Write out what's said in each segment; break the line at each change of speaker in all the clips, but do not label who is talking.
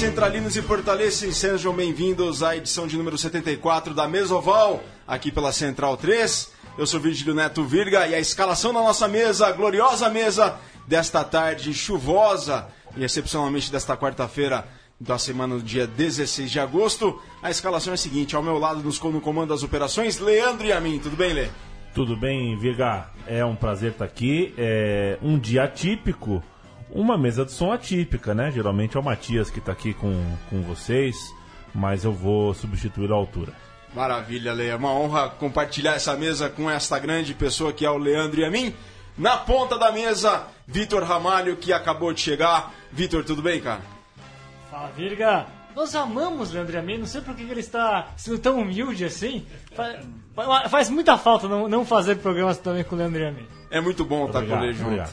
Centralinos e portalenses, sejam bem-vindos à edição de número 74 da Mesoval, aqui pela Central 3. Eu sou Virgílio Neto Virga e a escalação da nossa mesa, gloriosa mesa desta tarde chuvosa e excepcionalmente desta quarta-feira da semana do dia 16 de agosto. A escalação é a seguinte: ao meu lado, nos no comando das operações, Leandro e a mim. Tudo bem, Lê?
Tudo bem, Virga? É um prazer estar aqui. É um dia atípico, uma mesa de som atípica, né? Geralmente é o Matias que está aqui com, com vocês, mas eu vou substituir a altura.
Maravilha, Lê. É uma honra compartilhar essa mesa com esta grande pessoa que é o Leandro e a mim. Na ponta da mesa, Vitor Ramalho, que acabou de chegar. Vitor, tudo bem, cara?
Fala, Virga. Nós amamos Leandro e a mim, não sei por que ele está sendo tão humilde assim. Faz, faz muita falta não, não fazer programas também com o Leandro e a mim.
É muito bom estar com ele junto.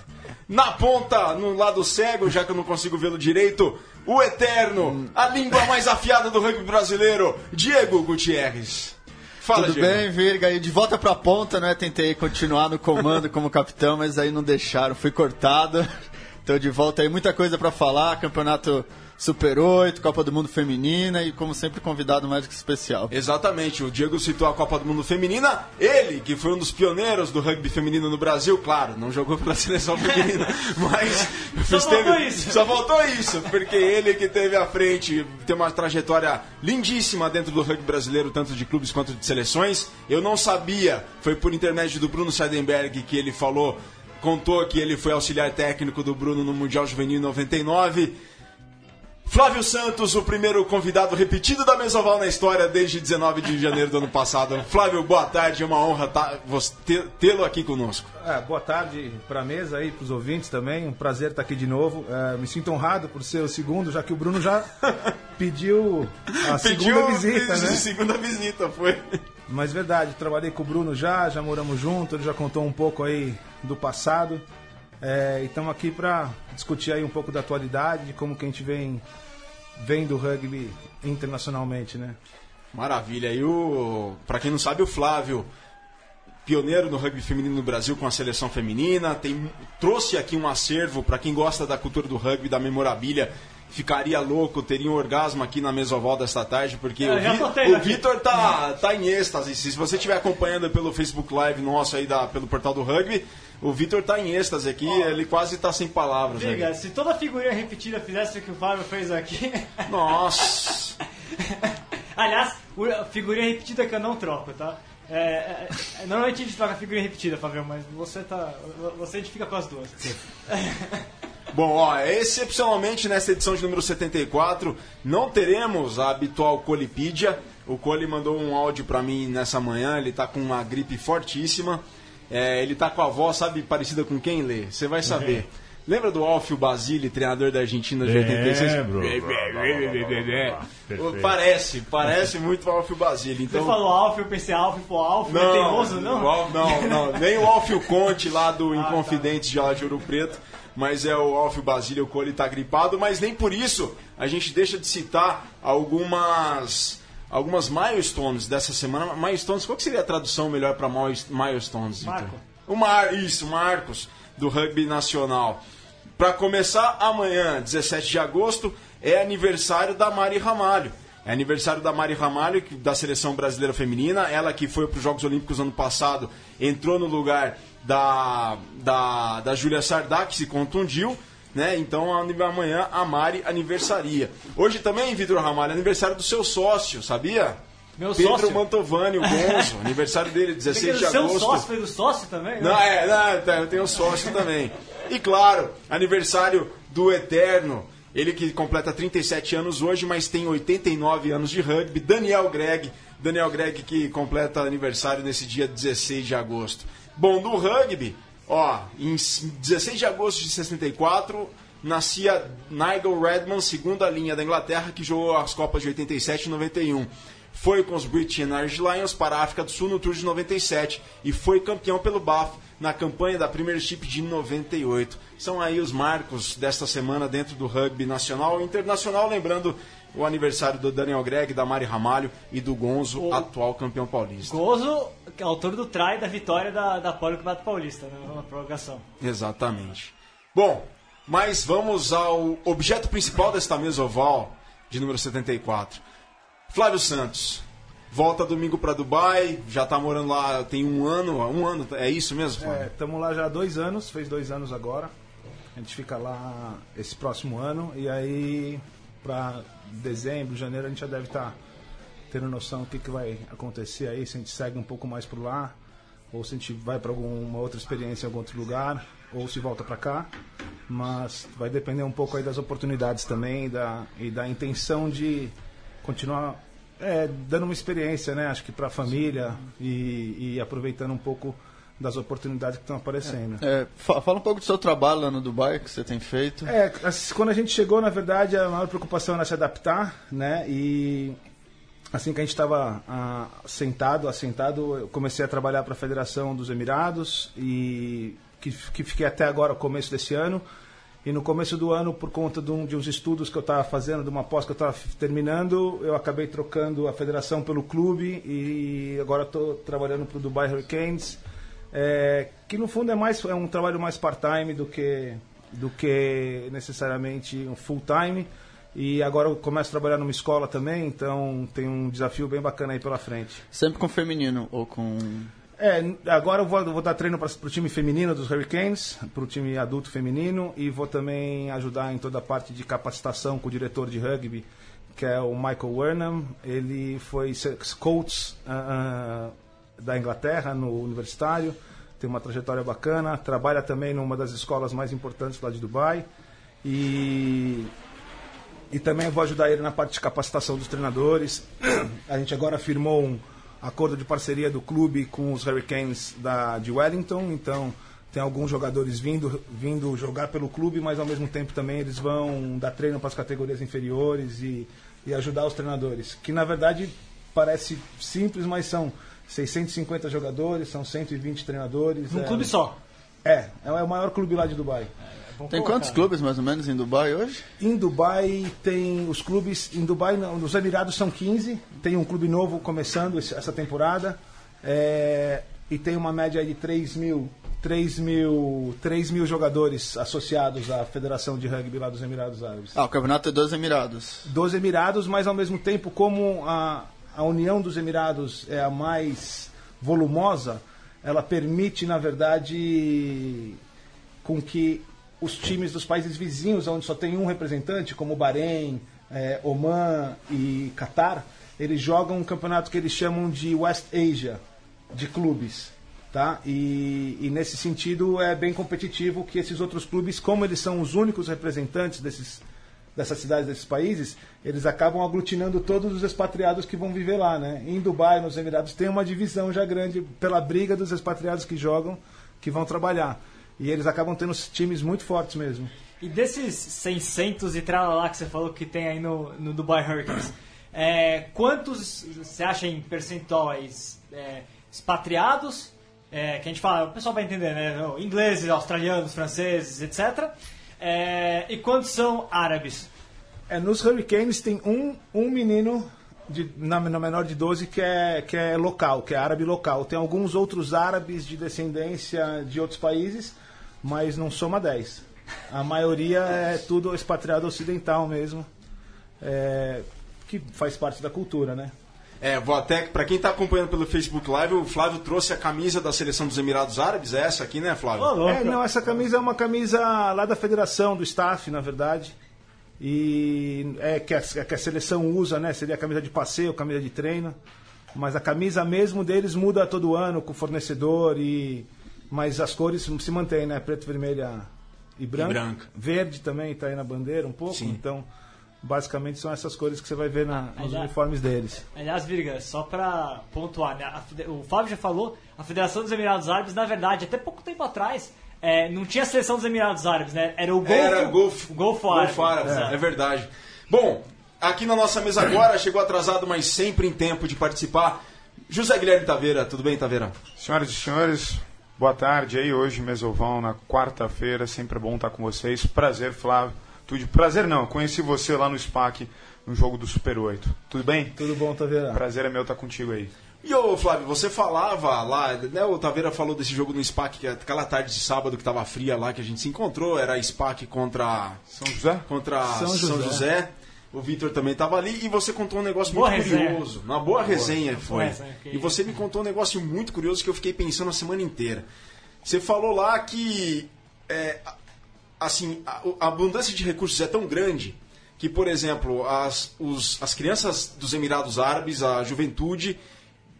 Na ponta, no lado cego, já que eu não consigo vê-lo direito, o eterno, a língua mais afiada do rugby brasileiro, Diego Gutierrez.
Fala, Tudo Diego. bem, Virga? E de volta pra ponta, né? Tentei continuar no comando como capitão, mas aí não deixaram, fui cortado. Então de volta aí, muita coisa para falar, campeonato Super 8, Copa do Mundo Feminina e, como sempre, convidado mais que especial.
Exatamente, o Diego citou a Copa do Mundo Feminina, ele, que foi um dos pioneiros do rugby feminino no Brasil, claro, não jogou pela seleção feminina, mas.
Só faltou isso.
Só faltou isso, porque ele que teve à frente, tem uma trajetória lindíssima dentro do rugby brasileiro, tanto de clubes quanto de seleções. Eu não sabia, foi por intermédio do Bruno Seidenberg que ele falou contou que ele foi auxiliar técnico do Bruno no Mundial Juvenil 99 Flávio Santos, o primeiro convidado repetido da Mesoval na história desde 19 de janeiro do ano passado. Flávio, boa tarde, é uma honra tá, tê-lo aqui conosco.
É, boa tarde para a mesa e para os ouvintes também, um prazer estar aqui de novo. É, me sinto honrado por ser o segundo, já que o Bruno já pediu a pediu segunda visita, né?
segunda visita, foi.
Mas verdade, trabalhei com o Bruno já, já moramos juntos, ele já contou um pouco aí do passado. É, e estamos aqui para discutir aí um pouco da atualidade, de como que a gente vem vendo o rugby internacionalmente, né?
Maravilha. E o, para quem não sabe, o Flávio, pioneiro no rugby feminino no Brasil com a seleção feminina, tem trouxe aqui um acervo para quem gosta da cultura do rugby, da memorabilia ficaria louco, teria um orgasmo aqui na mesoval desta tarde, porque
Eu
o, Vitor tá, tá em êxtase. Se você estiver acompanhando pelo Facebook Live nosso aí, da, pelo portal do rugby, o Vitor tá em êxtase aqui, oh. ele quase tá sem palavras.
Diga, se toda figurinha repetida fizesse o que o Fábio fez aqui.
Nossa!
Aliás, figurinha repetida que eu não troco, tá? É, é, normalmente a gente troca figurinha repetida, Fábio, mas você tá. Você identifica com as duas.
Bom, ó, excepcionalmente nessa edição de número 74, não teremos a habitual Colipídia. O Coli mandou um áudio para mim nessa manhã, ele tá com uma gripe fortíssima. É, ele tá com a voz, sabe, parecida com quem lê? Você vai saber. Uhum. Lembra do Alfio Basile, treinador da Argentina de 86? Lembro. Parece, parece muito o Alfio Basile. Então...
Você falou Alfio, eu pensei Alfio, pô, Alfio não, é teimoso, não?
Não, não, nem o Alfio Conte lá do ah, Inconfidentes tá. de Ouro Preto mas é o Alfio Basílio Cole está gripado, mas nem por isso a gente deixa de citar algumas algumas milestones dessa semana. Milestones, qual que seria a tradução melhor para milestones?
Marco.
O Mar, isso, Marcos, do rugby nacional. Para começar, amanhã, 17 de agosto, é aniversário da Mari Ramalho. É aniversário da Mari Ramalho, da seleção brasileira feminina. Ela que foi para os Jogos Olímpicos ano passado, entrou no lugar da, da, da Júlia Sardá, que se contundiu. Né? Então amanhã a Mari aniversaria. Hoje também, Vitor Ramalho, aniversário do seu sócio, sabia?
Meu
Pedro
sócio.
Mantovani, o Gonzo, aniversário dele, 16 de agosto.
Seu sócio foi do sócio também?
Não, é, não, eu tenho sócio também. E claro, aniversário do Eterno, ele que completa 37 anos hoje, mas tem 89 anos de rugby, Daniel Greg. Daniel Greg que completa aniversário nesse dia 16 de agosto. Bom, do rugby, ó, em 16 de agosto de 64, nascia Nigel Redman, segunda linha da Inglaterra, que jogou as Copas de 87 e 91. Foi com os British and Irish Lions para a África do Sul no Tour de 97 e foi campeão pelo BAF na campanha da Premiership de 98. São aí os marcos desta semana dentro do rugby nacional e internacional, lembrando o aniversário do Daniel Greg, da Mari Ramalho e do Gonzo, o atual campeão paulista.
Gonzo, autor do try da vitória da, da Polo Campeonato Paulista, né, na prorrogação.
Exatamente. Bom, Mas vamos ao objeto principal desta mesa oval de número 74. Flávio Santos. Volta domingo para Dubai, já tá morando lá tem um ano, um ano, é isso mesmo, Flávio?
É, estamos lá já há dois anos, fez dois anos agora. A gente fica lá esse próximo ano e aí para dezembro, janeiro a gente já deve estar tá tendo noção do que, que vai acontecer aí, se a gente segue um pouco mais por lá, ou se a gente vai para alguma outra experiência em algum outro lugar, ou se volta para cá. Mas vai depender um pouco aí das oportunidades também da, e da intenção de continuar é, dando uma experiência, né? Acho que para a família e, e, aproveitando um pouco das oportunidades que estão aparecendo.
É, é, fala um pouco do seu trabalho lá no Dubai que você tem feito.
É, quando a gente chegou, na verdade, a maior preocupação era se adaptar, né? E assim que a gente estava ah, sentado, assentado, eu comecei a trabalhar para a Federação dos Emirados e que, que fiquei até agora, começo desse ano. E no começo do ano, por conta de, um, de uns estudos que eu estava fazendo, de uma pós que eu estava terminando, eu acabei trocando a federação pelo clube e agora estou trabalhando para o Dubai Hurricanes, é, que no fundo é, mais, é um trabalho mais part-time do que, do que necessariamente um full-time. E agora eu começo a trabalhar numa escola também, então tem um desafio bem bacana aí pela frente.
Sempre com feminino ou com
é, agora eu vou, vou dar treino para o time feminino dos Hurricanes, para o time adulto feminino, e vou também ajudar em toda a parte de capacitação com o diretor de rugby, que é o Michael Wernham. Ele foi coach uh, uh, da Inglaterra no universitário, tem uma trajetória bacana, trabalha também numa das escolas mais importantes lá de Dubai. E, e também vou ajudar ele na parte de capacitação dos treinadores. A gente agora firmou um acordo de parceria do clube com os Hurricanes da, de Wellington, então tem alguns jogadores vindo, vindo jogar pelo clube, mas ao mesmo tempo também eles vão dar treino para as categorias inferiores e, e ajudar os treinadores. Que na verdade parece simples, mas são 650 jogadores, são 120 treinadores.
Num
é,
clube só?
É, é o maior clube lá de Dubai.
É. Tem quantos clubes mais ou menos em Dubai hoje?
Em Dubai tem os clubes. Em Dubai, nos Emirados são 15. Tem um clube novo começando essa temporada. É, e tem uma média de 3 mil, 3 mil, 3 mil jogadores associados à Federação de Rugby lá dos Emirados Árabes.
Ah, o campeonato é dos Emirados.
Dos Emirados, mas ao mesmo tempo, como a, a União dos Emirados é a mais volumosa, ela permite, na verdade, com que os times dos países vizinhos, onde só tem um representante, como Bahrein, é, Oman e Qatar, eles jogam um campeonato que eles chamam de West Asia, de clubes. Tá? E, e, nesse sentido é bem competitivo que esses outros clubes, como eles são os únicos representantes desses, dessas cidades, desses países, eles acabam aglutinando todos os expatriados que vão viver lá. Né? Em Dubai, nos Emirados, tem uma divisão já grande pela briga dos expatriados que jogam, que vão trabalhar. E eles acabam tendo times muito fortes mesmo.
E desses 600 e lá que você falou que tem aí no, no Dubai Hurricanes, é, quantos você acha em percentuais é, expatriados? É, que a gente fala, o pessoal vai entender, né? Ingleses, australianos, franceses, etc. É, e quantos são árabes?
É, nos Hurricanes tem um, um menino de, na, na, menor de 12 que é, que é local, que é árabe local. Tem alguns outros árabes de descendência de outros países mas não soma 10. A maioria é tudo expatriado ocidental mesmo, é, que faz parte da cultura, né?
É, vou até, para quem está acompanhando pelo Facebook Live, o Flávio trouxe a camisa da seleção dos Emirados Árabes, é essa aqui, né, Flávio?
Oh, é, não, essa camisa é uma camisa lá da federação, do staff, na verdade. E é que a, que a seleção usa, né? Seria a camisa de passeio, camisa de treino. Mas a camisa mesmo deles muda todo ano com o fornecedor e mas as cores se mantêm, né? Preto, vermelha e branco. E branco. Verde também está aí na bandeira um pouco. Sim. Então, basicamente são essas cores que você vai ver na, nos aliás, uniformes deles.
Aliás, Virga, só para pontuar, né? a, o Fábio já falou, a Federação dos Emirados Árabes, na verdade, até pouco tempo atrás, é, não tinha a seleção dos Emirados Árabes, né? Era o Golfo,
Era Golfo, Golfo Árabe. Golfo Árabe, é. é verdade. Bom, aqui na nossa mesa agora, chegou atrasado, mas sempre em tempo de participar. José Guilherme Taveira, tudo bem, Taveira?
Senhoras e senhores, Boa tarde aí, hoje Mesovão, na quarta-feira, sempre é bom estar com vocês. Prazer, Flávio. Tudo prazer não, conheci você lá no SPAC no jogo do Super 8. Tudo bem?
Tudo bom, Taveira.
Prazer é meu estar contigo aí.
E ô Flávio, você falava lá, né? O Taveira falou desse jogo no SPAC, que aquela tarde de sábado que tava fria lá que a gente se encontrou, era SPAC contra
São José?
contra
São
São
José.
O Vitor também estava ali e você contou um negócio
Boa
muito
resenha.
curioso. Uma boa resenha foi.
resenha, que
E você me contou um negócio muito curioso que eu fiquei pensando a semana inteira. Você falou lá que é, a- assim, a, a abundância de recursos é tão grande que, por exemplo, as, os- as crianças dos Emirados Árabes, a juventude,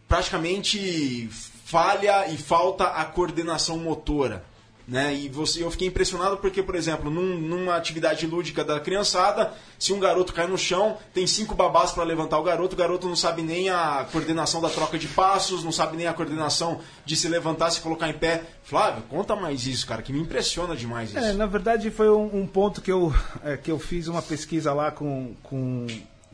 praticamente falha e falta a coordenação motora. Né? E você, eu fiquei impressionado porque, por exemplo, num- numa atividade lúdica da criançada, se um garoto cai no chão, tem cinco babás para levantar o garoto, o garoto não sabe nem a coordenação da troca de passos, não sabe nem a coordenação de se levantar, se colocar em pé. Flávio, conta mais isso, cara, que me impressiona demais isso.
É, na verdade foi um, um ponto que eu, é, que eu fiz uma pesquisa lá com, com,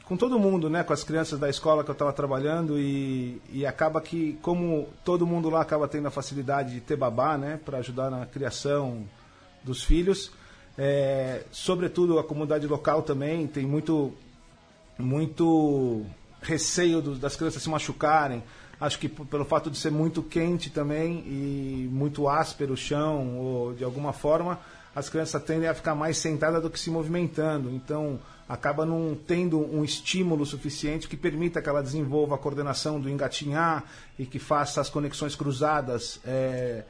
com todo mundo, né, com as crianças da escola que eu estava trabalhando e, e acaba que, como todo mundo lá acaba tendo a facilidade de ter babá, né, para ajudar na criação dos filhos, é, sobretudo a comunidade local também tem muito muito receio do- das crianças se machucarem. Acho que pelo fato de ser muito quente também e muito áspero o chão, ou de alguma forma, as crianças tendem a ficar mais sentadas do que se movimentando. Então, acaba não tendo um estímulo suficiente que permita que ela desenvolva a coordenação do engatinhar e que faça as conexões cruzadas eh,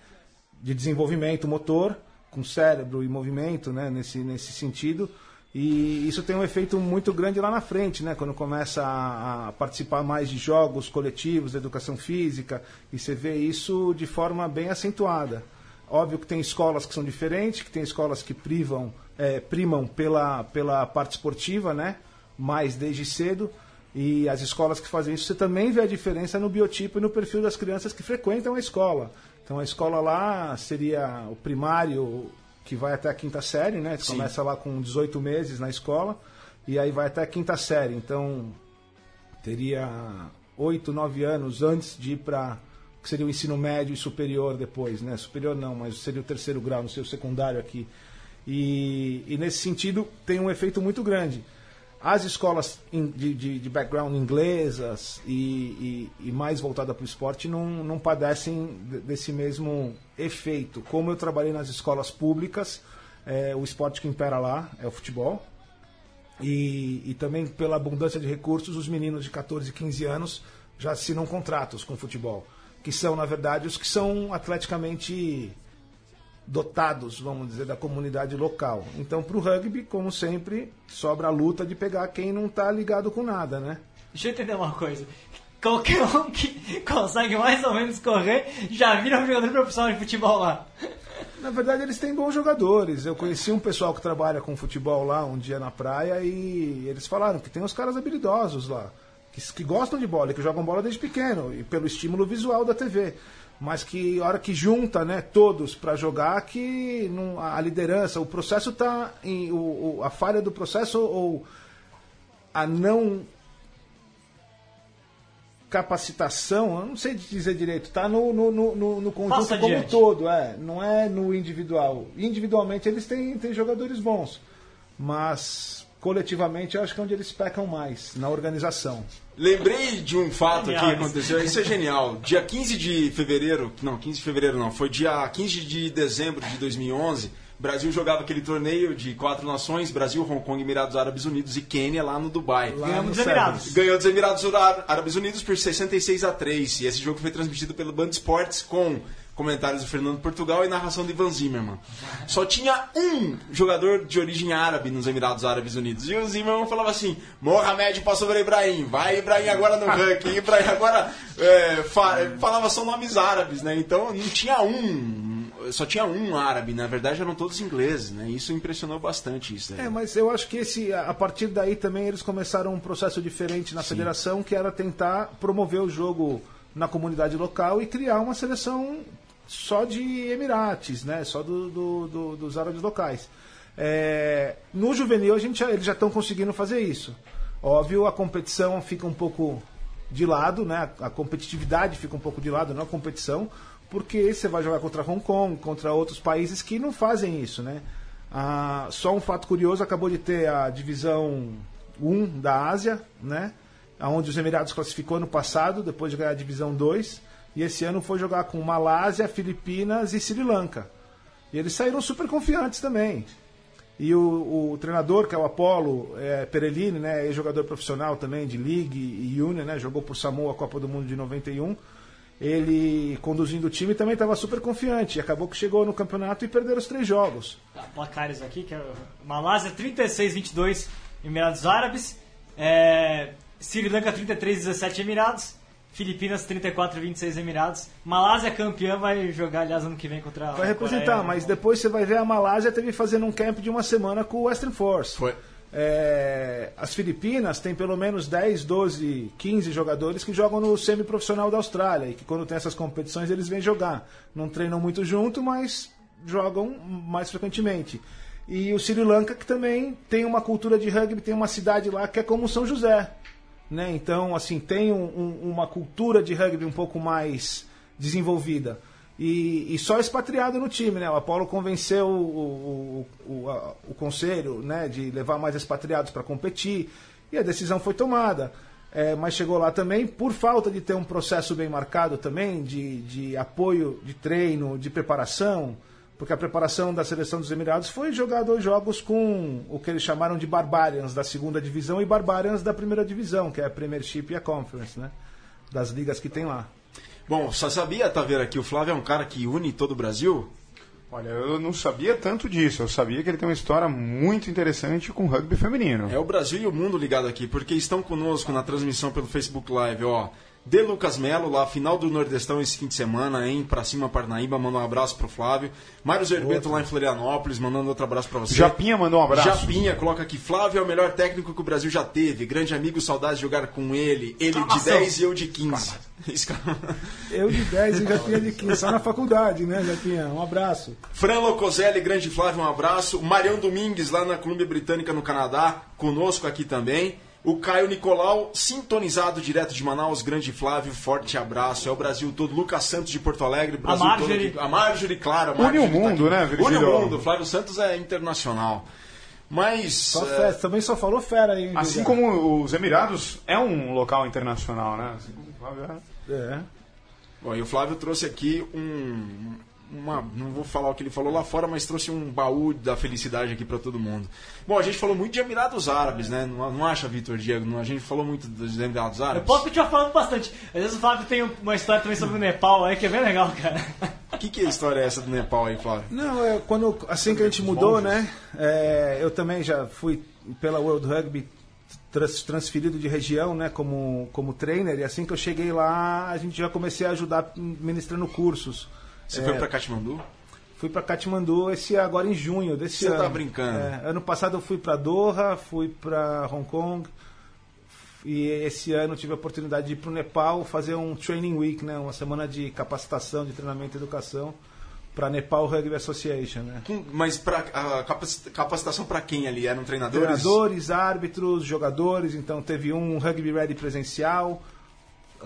de desenvolvimento motor com cérebro e movimento, né, nesse, nesse sentido. E isso tem um efeito muito grande lá na frente, né, quando começa a, a participar mais de jogos coletivos, de educação física, e você vê isso de forma bem acentuada. Óbvio que tem escolas que são diferentes, que tem escolas que privam, eh, primam pela, pela parte esportiva, né, mais desde cedo, e as escolas que fazem isso, você também vê a diferença no biotipo e no perfil das crianças que frequentam a escola. Então a escola lá seria o primário que vai até a quinta série, né? Você começa lá com 18 meses na escola e aí vai até a quinta série. Então teria 8, 9 anos antes de ir para que seria o ensino médio e superior depois, né? Superior não, mas seria o terceiro grau, não sei o secundário aqui. E, e nesse sentido tem um efeito muito grande. As escolas de, de, de background inglesas e, e, e mais voltada para o esporte não, não padecem de- desse mesmo efeito. Como eu trabalhei nas escolas públicas, é, o esporte que impera lá é o futebol. E, e também pela abundância de recursos, os meninos de 14 e 15 anos já assinam contratos com o futebol. Que são, na verdade, os que são atleticamente dotados, vamos dizer, da comunidade local. Então, para o rugby, como sempre, sobra a luta de pegar quem não está ligado com nada, né?
Deixa eu entender uma coisa. Qualquer um que consegue mais ou menos correr já vira um jogador profissional de futebol lá.
Na verdade, eles têm bons jogadores. Eu conheci um pessoal que trabalha com futebol lá um dia na praia e eles falaram que tem uns caras habilidosos lá, que, que gostam de bola, que jogam bola desde pequeno, e pelo estímulo visual da TV. Mas que a hora que junta né, todos para jogar, que não- a liderança, o processo está. O, o- a falha do processo ou a não capacitação, eu não sei dizer direito, está no, no, no, no- conjunto
Passa
como um todo, é, não é no individual. Individualmente eles têm, têm jogadores bons, mas coletivamente eu acho que é onde eles pecam mais, na organização.
Lembrei de um fato que aconteceu, isso é genial. Dia 15 de fevereiro, não, 15 de fevereiro não, foi dia 15 de dezembro de 2011, o Brasil jogava aquele torneio de quatro nações, Brasil, Hong Kong, Emirados Árabes Unidos e Quênia lá no Dubai.
Lá
Ganhamos dos Emirados.
Ganhou dos Emirados Árabes- Árabes Unidos por 66 a 3 e esse jogo foi transmitido pelo Band Esportes com comentários do Fernando Portugal e narração de Ivan Zimmermann. Só tinha um jogador de origem árabe nos Emirados Árabes Unidos. E o Zimmermann falava assim: Mohamed passou para Ibrahim, vai Ibrahim agora no ranking, Ibrahim agora. é, fa- falava só nomes árabes, né? Então não tinha um. Só tinha um árabe, na verdade eram todos ingleses, né? Isso impressionou bastante isso.
É, mas eu acho que esse, a a partir daí também eles começaram um processo diferente na federação, que era tentar promover o jogo na comunidade local e criar uma seleção só de Emirates, né? Só do, do- do- dos árabes locais. É, no juvenil a gente eles já estão conseguindo fazer isso. Óbvio, a competição fica um pouco de lado, né? A competitividade fica um pouco de lado, não a competição, porque você vai jogar contra Hong Kong, contra outros países que não fazem isso, né? Ah, só um fato curioso, acabou de ter a divisão 1 da Ásia, né? onde os Emirados classificou no passado, depois de ganhar a Divisão 2. E esse ano foi jogar com Malásia, Filipinas e Sri Lanka. E eles saíram super confiantes também. E o, o treinador, que é o Apollo é, Perellini, né, jogador profissional também de League e Union, né, jogou por Samoa a Copa do Mundo de 91. Ele conduzindo o time também estava super confiante. E acabou que chegou no campeonato e perderam os três jogos.
Placares aqui, que é Malásia 36-22 Emirados Árabes, é, Sri Lanka 33-17 Emirados, Filipinas 34-26 Emirados. Malásia campeã vai jogar, aliás, ano que vem contra
Vai representar,
Coreia.
mas depois você vai ver a Malásia teve fazendo um camp de uma semana com o Western Force.
Foi.
É, as Filipinas têm pelo menos 10, 12, 15 jogadores que jogam no semiprofissional da Austrália e que quando tem essas competições eles vêm jogar. Não treinam muito junto, mas jogam mais frequentemente. E o Sri Lanka que também tem uma cultura de rugby, tem uma cidade lá que é como São José. Né? Então, assim, tem um- um- uma cultura de rugby um pouco mais desenvolvida. E, e só expatriado no time, né? O Apolo convenceu o, o, o, a- o conselho né, de levar mais expatriados para competir e a decisão foi tomada. É, mas chegou lá também por falta de ter um processo bem marcado também de, de apoio de treino, de preparação, porque a preparação da seleção dos Emirados foi jogar dois jogos com o que eles chamaram de Barbarians da segunda divisão e Barbarians da primeira divisão, que é a Premiership e a Conference, né? Das ligas que tem lá.
Bom, só sabia, Taveira, que o Flávio é um cara que une todo o Brasil?
Olha, eu não sabia tanto disso. Eu sabia que ele tem uma história muito interessante com rugby feminino.
É o Brasil e o mundo ligado aqui, porque estão conosco na transmissão pelo Facebook Live, ó. De Lucas Melo, lá, final do Nordestão esse fim de semana, hein? Pra cima, Parnaíba, manda um abraço pro Flávio. Mário Zerbeto lá em Florianópolis, mandando outro abraço pra você.
Japinha mandou um abraço.
Japinha coloca aqui, Flávio é o melhor técnico que o Brasil já teve. Grande amigo, saudades de jogar com ele. Ele de
Exclamação.
10 e eu de 15. Exclama-
Eu de 10 e já tinha de 15, só na faculdade, né, já tinha. Um abraço.
Fran Locoselli, grande Flávio, um abraço. Marião Domingues, lá na Colômbia Britânica, no Canadá, conosco aqui também. O Caio Nicolau, sintonizado direto de Manaus, grande Flávio, forte abraço. É o Brasil todo. Lucas Santos de Porto Alegre, Brasil
Marjorie.
todo. aqui. A Marjorie, claro. A
Une o
Marjorie tá
mundo,
aqui.
né, Virgílio?
Une o mundo. Flávio Santos é internacional. Mas.
Só
é,
festa, também só falou fera aí.
Assim como os Emirados é um local internacional, né? Assim como o Flávio é.
É.
Bom, e o Flávio trouxe aqui um. Uma, não vou falar o que ele falou lá fora, mas trouxe um baú da felicidade aqui pra todo mundo. Bom, a gente falou muito de Emirados Árabes, né? Não, não acha, Vitor Diego? Não, a gente falou muito dos Emirados
Eu
Árabes.
posso continuar falando bastante. Às vezes o Flávio tem uma história também sobre o Nepal aí que é bem legal, cara.
O que, que é a história essa do Nepal aí, Flávio?
Não, é, quando, assim que a gente mudou, né? é, eu também já fui pela World Rugby trans- transferido de região, né? Como, como trainer. E assim que eu cheguei lá, a gente já comecei a ajudar ministrando cursos.
Você
É,
foi pra Katmandu?
Fui para Katmandu esse agora em junho desse
Você
ano.
tá brincando.
É, ano passado eu fui para Doha, fui para Hong Kong e esse ano tive a oportunidade de ir para o Nepal fazer um training week, né, uma semana de capacitação, de treinamento e educação para Nepal Rugby Association, né.
Mas pra, a capaci- capacitação pra quem ali? Eram treinadores?
Treinadores, árbitros, jogadores, então teve um Rugby Ready presencial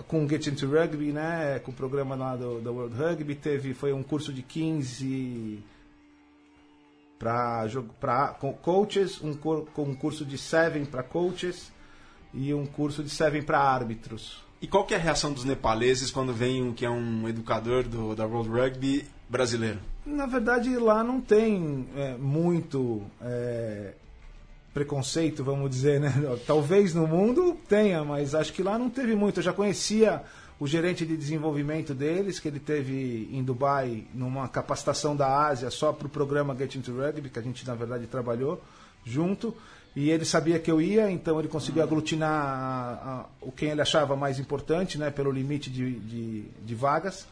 com o Get Into Rugby, né, com o programa lá do, da World Rugby, teve foi um curso de 15 para para coaches, um, com um curso de 7 para coaches e um curso de 7 para árbitros.
E qual que é a reação dos nepaleses quando vem um que é um educador do, da World Rugby brasileiro?
Na verdade, lá não tem é, muito é, preconceito, vamos dizer, né? Talvez no mundo tenha, mas acho que lá não teve muito. Eu já conhecia o gerente de desenvolvimento deles, que ele teve em Dubai numa capacitação da Ásia só para o programa Get Into Rugby, que a gente na verdade trabalhou junto. E ele sabia que eu ia, então ele conseguiu aglutinar a- a- o quem ele achava mais importante, né, pelo limite de, de, de vagas.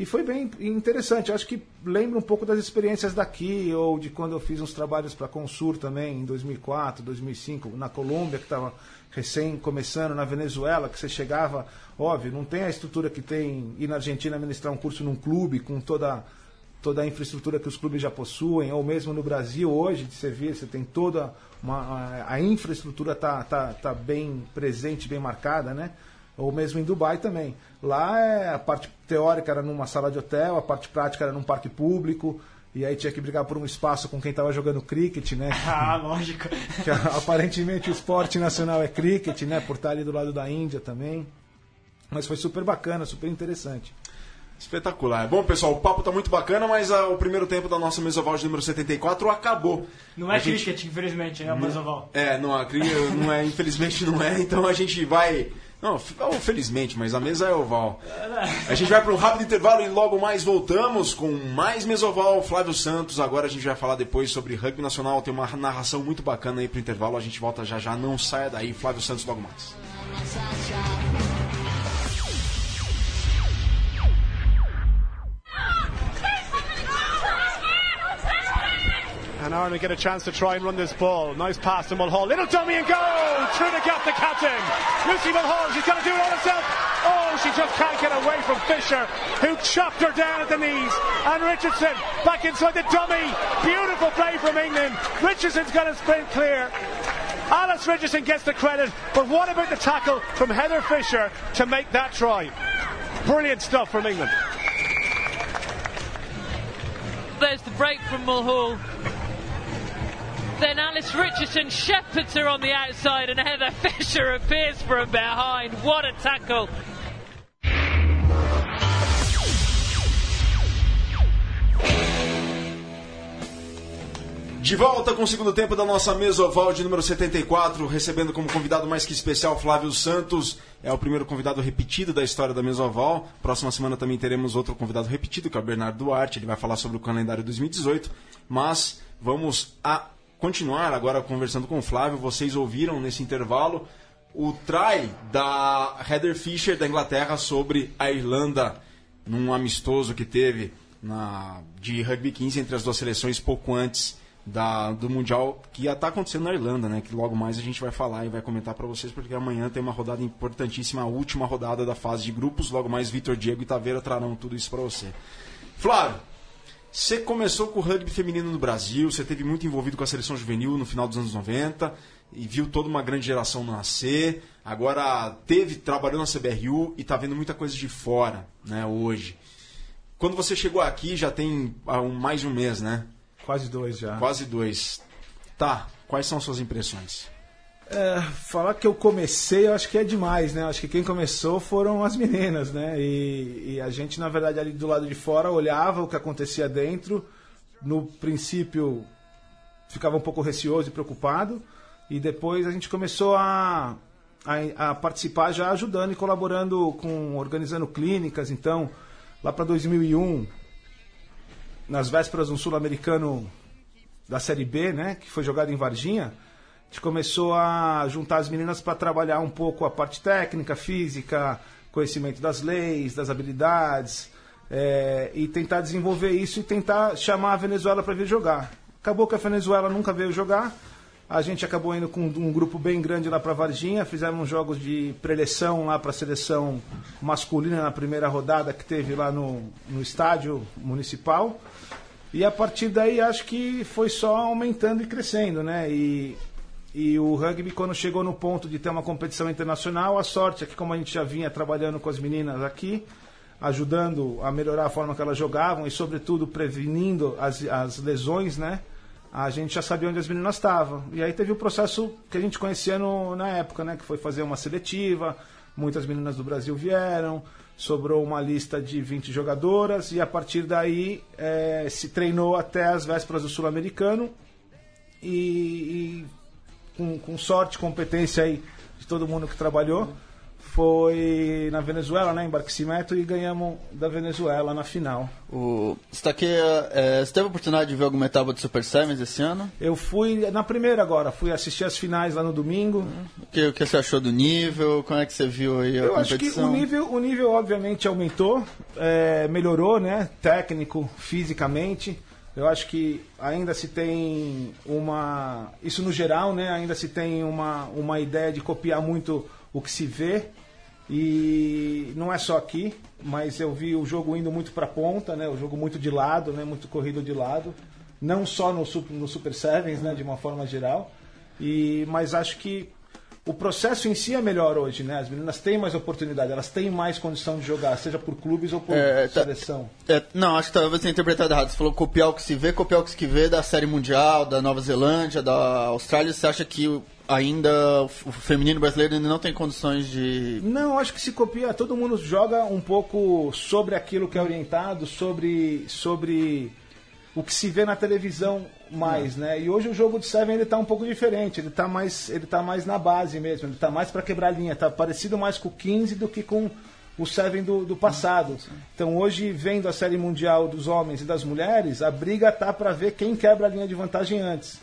E foi bem interessante. Acho que lembra um pouco das experiências daqui, ou de quando eu fiz uns trabalhos para a Consur também, em 2004, 2005, na Colômbia, que estava recém começando, na Venezuela, que você chegava, óbvio, não tem a estrutura que tem ir na Argentina ministrar um curso num clube, com toda, toda a infraestrutura que os clubes já possuem, ou mesmo no Brasil hoje, de você você tem toda uma. A, infraestrutura está tá, tá bem presente, bem marcada, né? Ou mesmo em Dubai também. Lá é, a parte teórica era numa sala de hotel, a parte prática era num parque público. E aí tinha que brigar por um espaço com quem estava jogando cricket, né?
Ah, lógico.
Que, aparentemente o esporte nacional é cricket, né? Por estar ali do lado da Índia também. Mas foi super bacana, super interessante.
Espetacular. Bom, pessoal, o papo tá muito bacana, mas ah, o primeiro tempo da nossa mesoval de número 74 acabou.
Não é
A gente-
cricket, infelizmente, né, Mazoval?
É, não, a cri- não é, infelizmente não é, então a gente vai. Não, felizmente, mas a mesa é oval. A gente vai para um rápido intervalo e logo mais voltamos com mais mesoval. Flávio Santos, agora a gente vai falar depois sobre rugby nacional. Tem uma narração muito bacana aí pro intervalo. A gente volta já já, não saia daí. Flávio Santos logo mais.
And Ireland get a chance to try and run this ball. Nice pass to Mulhall. Little dummy and go! Through the gap the captain. Lucy Mulhall, she's got to do it all herself. Oh, she just can't get away from Fisher, who chopped her down at the knees. And Richardson back inside the dummy. Beautiful play from England. Richardson's got a sprint clear. Alice Richardson gets the credit, but what about the tackle from Heather Fisher to make that try? Brilliant stuff from England.
There's the break from Mulhall. Then Alice Richardson shepherds her on the outside, and Heather Fisher appears from behind. What a tackle!
De volta com o segundo tempo da nossa mesa oval de número 74, recebendo como convidado mais que especial Flávio Santos. É o primeiro convidado repetido da história da mesa oval. Próxima semana também teremos outro convidado repetido, que é o Bernardo Duarte. Ele vai falar sobre o calendário 2018. Mas vamos a continuar agora conversando com o Flávio. Vocês ouviram nesse intervalo o try da Heather Fisher da Inglaterra sobre a Irlanda num amistoso que teve na, de rugby 15 entre as duas seleções pouco antes da, do Mundial que ia estar acontecendo na Irlanda, né? Que logo mais a gente vai falar e vai comentar para vocês, porque amanhã tem uma rodada importantíssima, a última rodada da fase de grupos. Logo mais Vitor Diego e Taveira trarão tudo isso para você. Flávio, você começou com o rugby feminino no Brasil, você teve muito envolvido com a seleção juvenil no final dos anos 90 e viu toda uma grande geração nascer. Agora teve, trabalhou na CBRU e está vendo muita coisa de fora, né, hoje. Quando você chegou aqui, já tem mais de um mês, né?
Quase dois já.
Quase dois. Tá, quais são suas impressões?
É, falar que eu comecei, eu acho que é demais, né? Acho que quem começou foram as meninas, né? E, e a gente, na verdade, ali do lado de fora, olhava o que acontecia dentro. No princípio, ficava um pouco receoso e preocupado. E depois a gente começou a, a, a participar já ajudando e colaborando com, organizando clínicas. Então, lá para 2001, nas vésperas de um sul-americano da Série B, né? Que foi jogado em Varginha. A gente começou a juntar as meninas para trabalhar um pouco a parte técnica, física, conhecimento das leis, das habilidades, é, e tentar desenvolver isso e tentar chamar a Venezuela para vir jogar. Acabou que a Venezuela nunca veio jogar. A gente acabou indo com um grupo bem grande lá para Varginha, fizemos jogos de preleção lá para a seleção masculina na primeira rodada que teve lá no, no estádio municipal. E a partir daí acho que foi só aumentando e crescendo, né? E, e o rugby, quando chegou no ponto de ter uma competição internacional, a sorte é que, como a gente já vinha trabalhando com as meninas aqui, ajudando a melhorar a forma que elas jogavam e, sobretudo, prevenindo as, as lesões, né? A gente já sabia onde as meninas estavam. E aí teve o processo que a gente conhecia no, na época, né? Que foi fazer uma seletiva, muitas meninas do Brasil vieram, sobrou uma lista de 20 jogadoras e a partir daí eh, se treinou até as vésperas do Sul-Americano e, e com, com sorte, competência aí de todo mundo que trabalhou, foi na Venezuela, né, em Barquisimeto, e ganhamos da Venezuela na final.
O, você, tá aqui, é, você teve a oportunidade de ver alguma etapa do Super Sevens esse ano?
Eu fui na primeira agora, fui assistir as finais lá no domingo.
O que, o que você achou do nível? Como é que você viu aí a
Eu acho que
competição?
o nível, o nível obviamente aumentou, é, melhorou, né? Técnico, fisicamente. Eu acho que ainda se tem uma. Isso no geral, né? Ainda se tem uma, uma ideia de copiar muito o que se vê. E não é só aqui, mas eu vi o jogo indo muito para ponta, né? O jogo muito de lado, né? Muito corrido de lado. Não só no, no Super Sevens, né? De uma forma geral. E, mas acho que o processo em si é melhor hoje, né? As meninas têm mais oportunidade, elas têm mais condição de jogar, seja por clubes ou por
É, tá-
seleção.
É, não, acho que talvez tenha interpretado errado. Você falou copiar o que se vê, copiar o que se vê da Série Mundial, da Nova Zelândia, da Austrália. Você acha que ainda o feminino brasileiro ainda não tem condições de.
Não, acho que se copia, todo mundo joga um pouco sobre aquilo que é orientado, sobre, sobre o que se vê na televisão mais, né? E hoje o jogo de Seven ele tá um pouco diferente, ele tá mais, ele tá mais na base mesmo, ele tá mais para quebrar linha, tá parecido mais com o 15 do que com o Seven do, do passado. Então hoje, vendo a série mundial dos homens e das mulheres, a briga tá para ver quem quebra a linha de vantagem antes.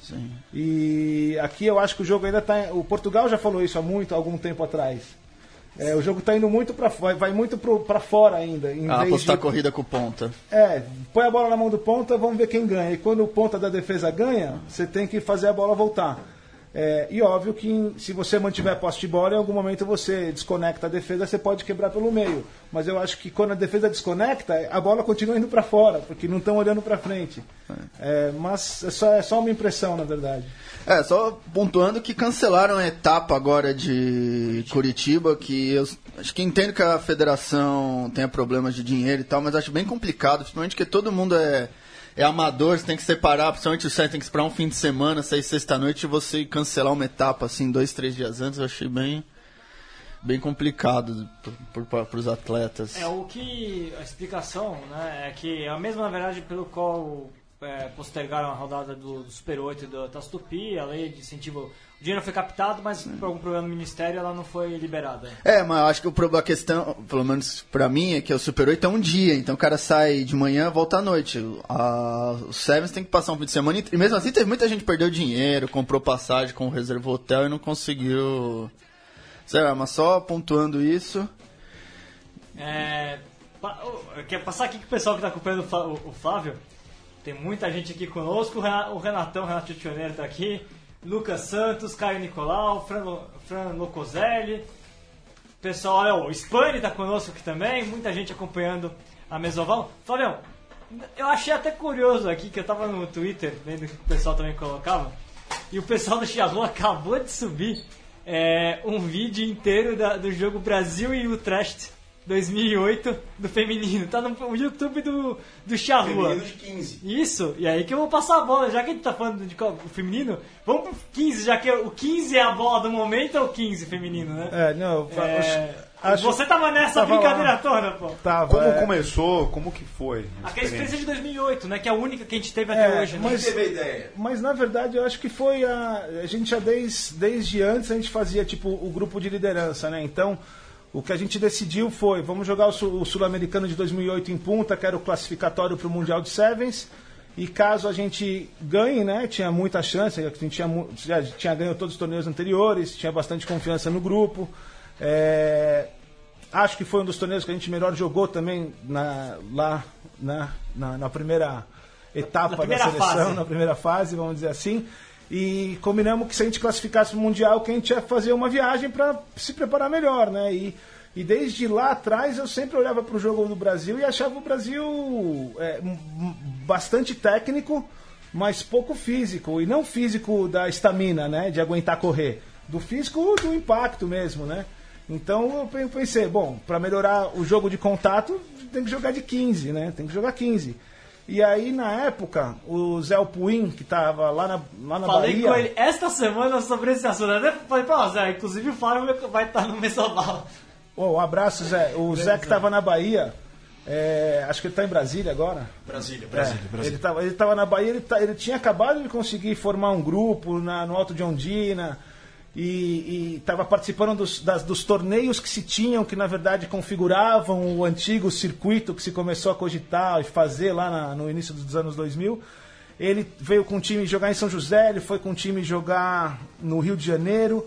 Sim.
E aqui eu acho que o jogo ainda está. O Portugal já falou isso há muito, algum tempo atrás. É, o jogo está indo muito para vai, vai muito para fora ainda. Em
Ah,
vez
apostar
de,
corrida com ponta.
é, põe a bola na mão do ponta, vamos ver quem ganha. E quando o ponta da defesa ganha, você tem que fazer a bola voltar. É, e óbvio que se você mantiver a posse de bola, em algum momento você desconecta a defesa, você pode quebrar pelo meio. Mas eu acho que quando a defesa desconecta, a bola continua indo para fora, porque não estão olhando para frente. É, mas é só, é só uma impressão, na verdade.
É, só pontuando que cancelaram a etapa agora de Curitiba, que eu acho que entendo que a federação tenha problemas de dinheiro e tal, mas acho bem complicado, principalmente porque todo mundo é, é amador, você tem que separar, principalmente o certo tem que esperar um fim de semana, sair sexta-noite e você cancelar uma etapa assim, dois, três dias antes, eu achei bem, bem complicado para os atletas.
É, o que. A explicação, né, é que é a mesma, na verdade, pelo qual é, postergaram a rodada do, do Super 8 e do Taça Tupi, a lei de incentivo. O dinheiro foi captado, mas por algum problema no Ministério ela não foi liberada.
É, mas eu acho que o problema, a questão, pelo menos pra mim, é que o Super 8 é um dia, então o cara sai de manhã volta à noite. A, o Sevens tem que passar um fim de semana e mesmo assim teve muita gente que perdeu dinheiro, comprou passagem, com reservou hotel e não conseguiu. Sei lá, mas só pontuando isso.
É, quero passar aqui com o pessoal que está acompanhando o Flávio. Tem muita gente aqui conosco. O Rena- o Renatão, Renato Tioneiro está aqui. Lucas Santos, Caio Nicolau, Fran, Fran Locoselli. Pessoal, olha, o Spani está conosco aqui também. Muita gente acompanhando a Mesoval. Flavião, eu achei até curioso aqui que eu tava no Twitter, vendo que o pessoal também colocava. E o pessoal do Chialu acabou de subir é, um vídeo inteiro da- do jogo Brasil e Utrecht 2008 do feminino. Tá no YouTube do, do Chiarrua.
Feminino de 15.
Isso, e aí que eu vou passar a bola, já que a gente tá falando de qual- feminino, vamos pro 15, já que o 15 é a bola do momento, é o 15 feminino, né?
É, não,
É,
acho-
Você tava nessa
tava
brincadeira
lá.
toda, pô.
Tava,
Como
é,
começou? Como que foi?
Aquela experiência de 2008, né? Que é a única que a gente teve até
É,
hoje, né?
mas-
Teve a ideia.
Mas na verdade eu acho que foi a. A gente já desde, desde antes a gente fazia tipo o grupo de liderança, né? Então o que a gente decidiu foi: vamos jogar o, Sul- o Sul-Americano de 2008 em Punta, que era o classificatório para o Mundial de Sevens. E caso a gente ganhe, né? Tinha muita chance, a gente tinha, já tinha ganho todos os torneios anteriores, tinha bastante confiança no grupo. É, acho que foi um dos torneios que a gente melhor jogou também na, lá na, na, na primeira etapa
Na primeira
da seleção,
fase.
na primeira fase, vamos dizer assim. E combinamos que se a gente classificasse para o Mundial, que a gente ia fazer uma viagem para se preparar melhor, né? E, e desde lá atrás eu sempre olhava para o jogo do Brasil e achava o Brasil é, bastante técnico, mas pouco físico. E não físico da estamina, né? De aguentar correr. Do físico do impacto mesmo, né? Então eu pe- pensei, bom, para melhorar o jogo de contato, tem que jogar de 15, né? Tem que jogar 15. E aí, na época, o Zé Puin, que tava lá na, lá na
Falei
Bahia.
com ele esta semana sobre esse assunto. Até falei pra Zé, inclusive o Flávio vai estar no Mesoval.
Ô, um abraço, Zé. O Zé que tava na Bahia, é, acho que ele tá em Brasília agora.
Brasília,
É,
Brasília, Brasília.
Ele estava ele tava na Bahia, ele, tá- ele tinha acabado de conseguir formar um grupo na, no Alto de Ondina e estava participando dos, das- dos torneios que se tinham, que na verdade configuravam o antigo circuito que se começou a cogitar e fazer lá na- no início dos anos 2000. Ele veio com o time jogar em São José, ele foi com o time jogar no Rio de Janeiro.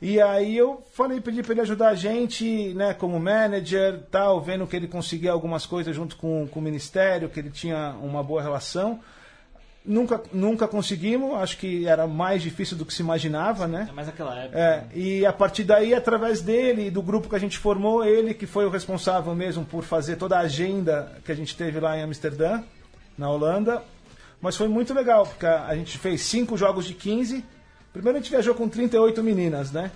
E aí eu falei, pedi para ele ajudar a gente, né, como manager, tal, vendo que ele conseguia algumas coisas junto com, com o ministério, que ele tinha uma boa relação. Nunca, nunca conseguimos, acho que era mais difícil do que se imaginava, né?
É mais naquela época.
É, e a partir daí, através dele e do grupo que a gente formou, ele que foi o responsável mesmo por fazer toda a agenda que a gente teve lá em Amsterdã, na Holanda. Mas foi muito legal, porque a, a gente fez cinco jogos de 15. Primeiro a gente viajou com 38 meninas, né?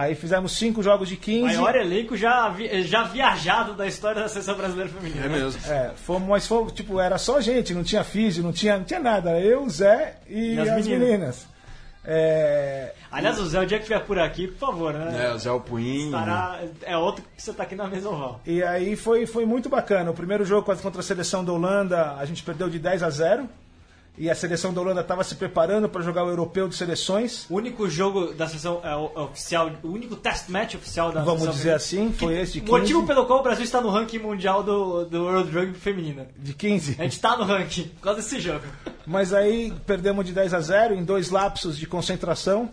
Aí fizemos cinco jogos de 15.
Maior elenco já, vi- já viajado da história da seleção brasileira feminina.
É mesmo.
É, fomos, mas fomos, tipo, era só gente, não tinha físio, não tinha, não tinha nada. Eu, o Zé e,
E as
as,
meninas.
meninas. É,
Aliás, o Zé, o dia que estiver por aqui, por favor, né?
É, o Zé Alpuim.
Estará- é outro que você tá aqui na mesa oval.
e aí foi, foi muito bacana. O primeiro jogo contra a seleção da Holanda, a gente perdeu de 10 a 0. E a seleção da Holanda estava se preparando para jogar o europeu de seleções.
O único jogo da seleção é, é oficial, o único test match oficial da
Vamos dizer assim, foi esse de 15.
Motivo pelo qual o Brasil está no ranking mundial do, do World Rugby feminina.
De 15.
A gente tá no ranking por causa desse jogo.
Mas aí perdemos de 10 a 0 em dois lapsos de concentração.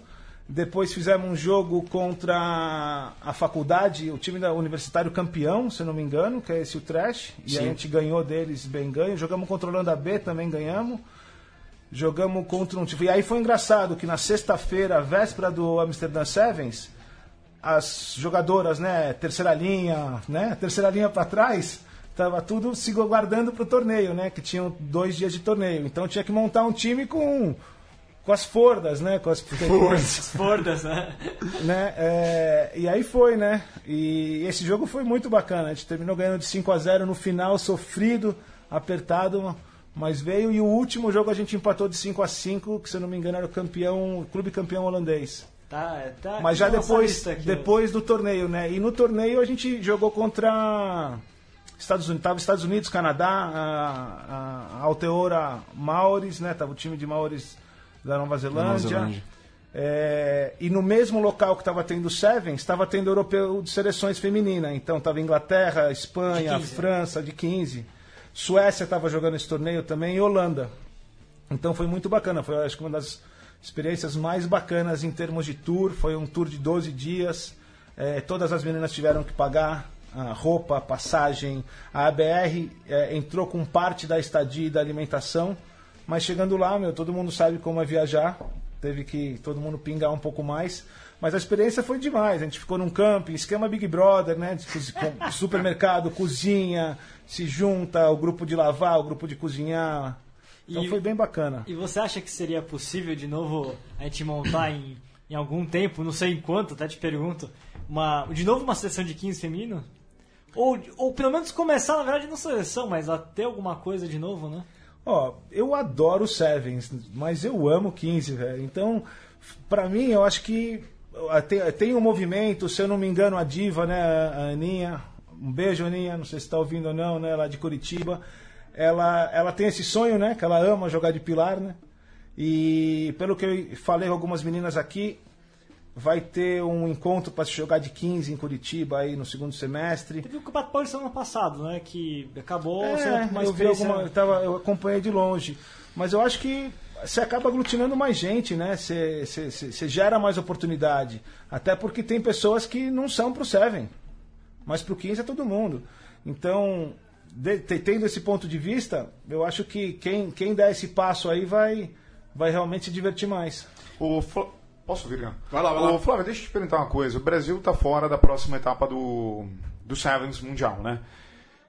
Depois fizemos um jogo contra a faculdade, o time da universitário campeão, se não me engano, que é esse o Trash. E a gente ganhou deles bem ganho. Jogamos contra o Holanda B, também ganhamos. Jogamos contra um time. E aí foi engraçado que na sexta-feira, véspera do Amsterdam Sevens, as jogadoras, né, terceira linha, né, terceira linha para trás, tava tudo se guardando pro torneio, né, que tinham dois dias de torneio. Então tinha que montar um time com com as fordas, né, com as
As fordas, né?
né? é, e aí foi, né? E esse jogo foi muito bacana. A gente terminou ganhando de 5 a 0 no final, sofrido, apertado, mas veio. E o último jogo a gente empatou de 5 a 5 que se eu não me engano era o campeão, o clube campeão holandês.
Tá, tá
Mas já depois,
aqui,
depois do torneio, né? E no torneio a gente jogou contra Estados Unidos, tava Estados Unidos, Canadá, a, a, a Alteora Maoris, né? Tava o time de Maoris da Nova Zelândia.
Zelândia.
É, e no mesmo local que estava tendo o Sevens, estava tendo o europeu de seleções feminina. Então estava Inglaterra, Espanha,
De 15.
França de 15. Suécia estava jogando esse torneio também e Holanda. Então foi muito bacana. Foi acho que uma das experiências mais bacanas em termos de tour. Foi um tour de 12 dias. É, todas as meninas tiveram que pagar a roupa, a passagem. A ABR é, entrou com parte da estadia e da alimentação. Mas chegando lá, meu, todo mundo sabe como é viajar. Teve que todo mundo pingar um pouco mais. Mas a experiência foi demais. A gente ficou num camping, esquema Big Brother, né? supermercado, cozinha, se junta, o grupo de lavar, o grupo de cozinhar. Então
E-
foi bem bacana.
E você acha que seria possível de novo a gente montar em, em algum tempo, não sei em quanto, até te pergunto, uma, de novo uma seleção de 15 feminino? Ou, ou pelo menos começar, na verdade, não seleção, mas a ter alguma coisa de novo, né?
Ó, eu adoro Sevens, mas eu amo 15, velho. Então, pra mim, eu acho que tem, tem um movimento, se eu não me engano, a diva, né, a Aninha, um beijo, Aninha, não sei se tá ouvindo ou não, né, lá de Curitiba. Ela, ela tem esse sonho, né, que ela ama jogar de pilar, né? E pelo que eu falei com algumas meninas aqui, vai ter um encontro para se jogar de 15 em Curitiba aí no segundo semestre.
Teve o Campeonato Paulista ano passado, né? Que acabou
É,
sendo
eu vi alguma, eu, tava, eu acompanhei de longe. Mas eu acho que você acaba aglutinando mais gente, né? Você, você, você- gera mais oportunidade. Até porque tem pessoas que não são pro Seven. Mas pro 15 é todo mundo. Então, de- te- tendo esse ponto de vista, eu acho que quem, quem der esse passo aí vai, vai realmente se divertir mais.
O Fla- Posso vir, Gano?
Vai lá, vai lá.
Ô, Flávio, deixa eu te perguntar uma coisa. O Brasil está fora da próxima etapa do, do Sevens Mundial, né?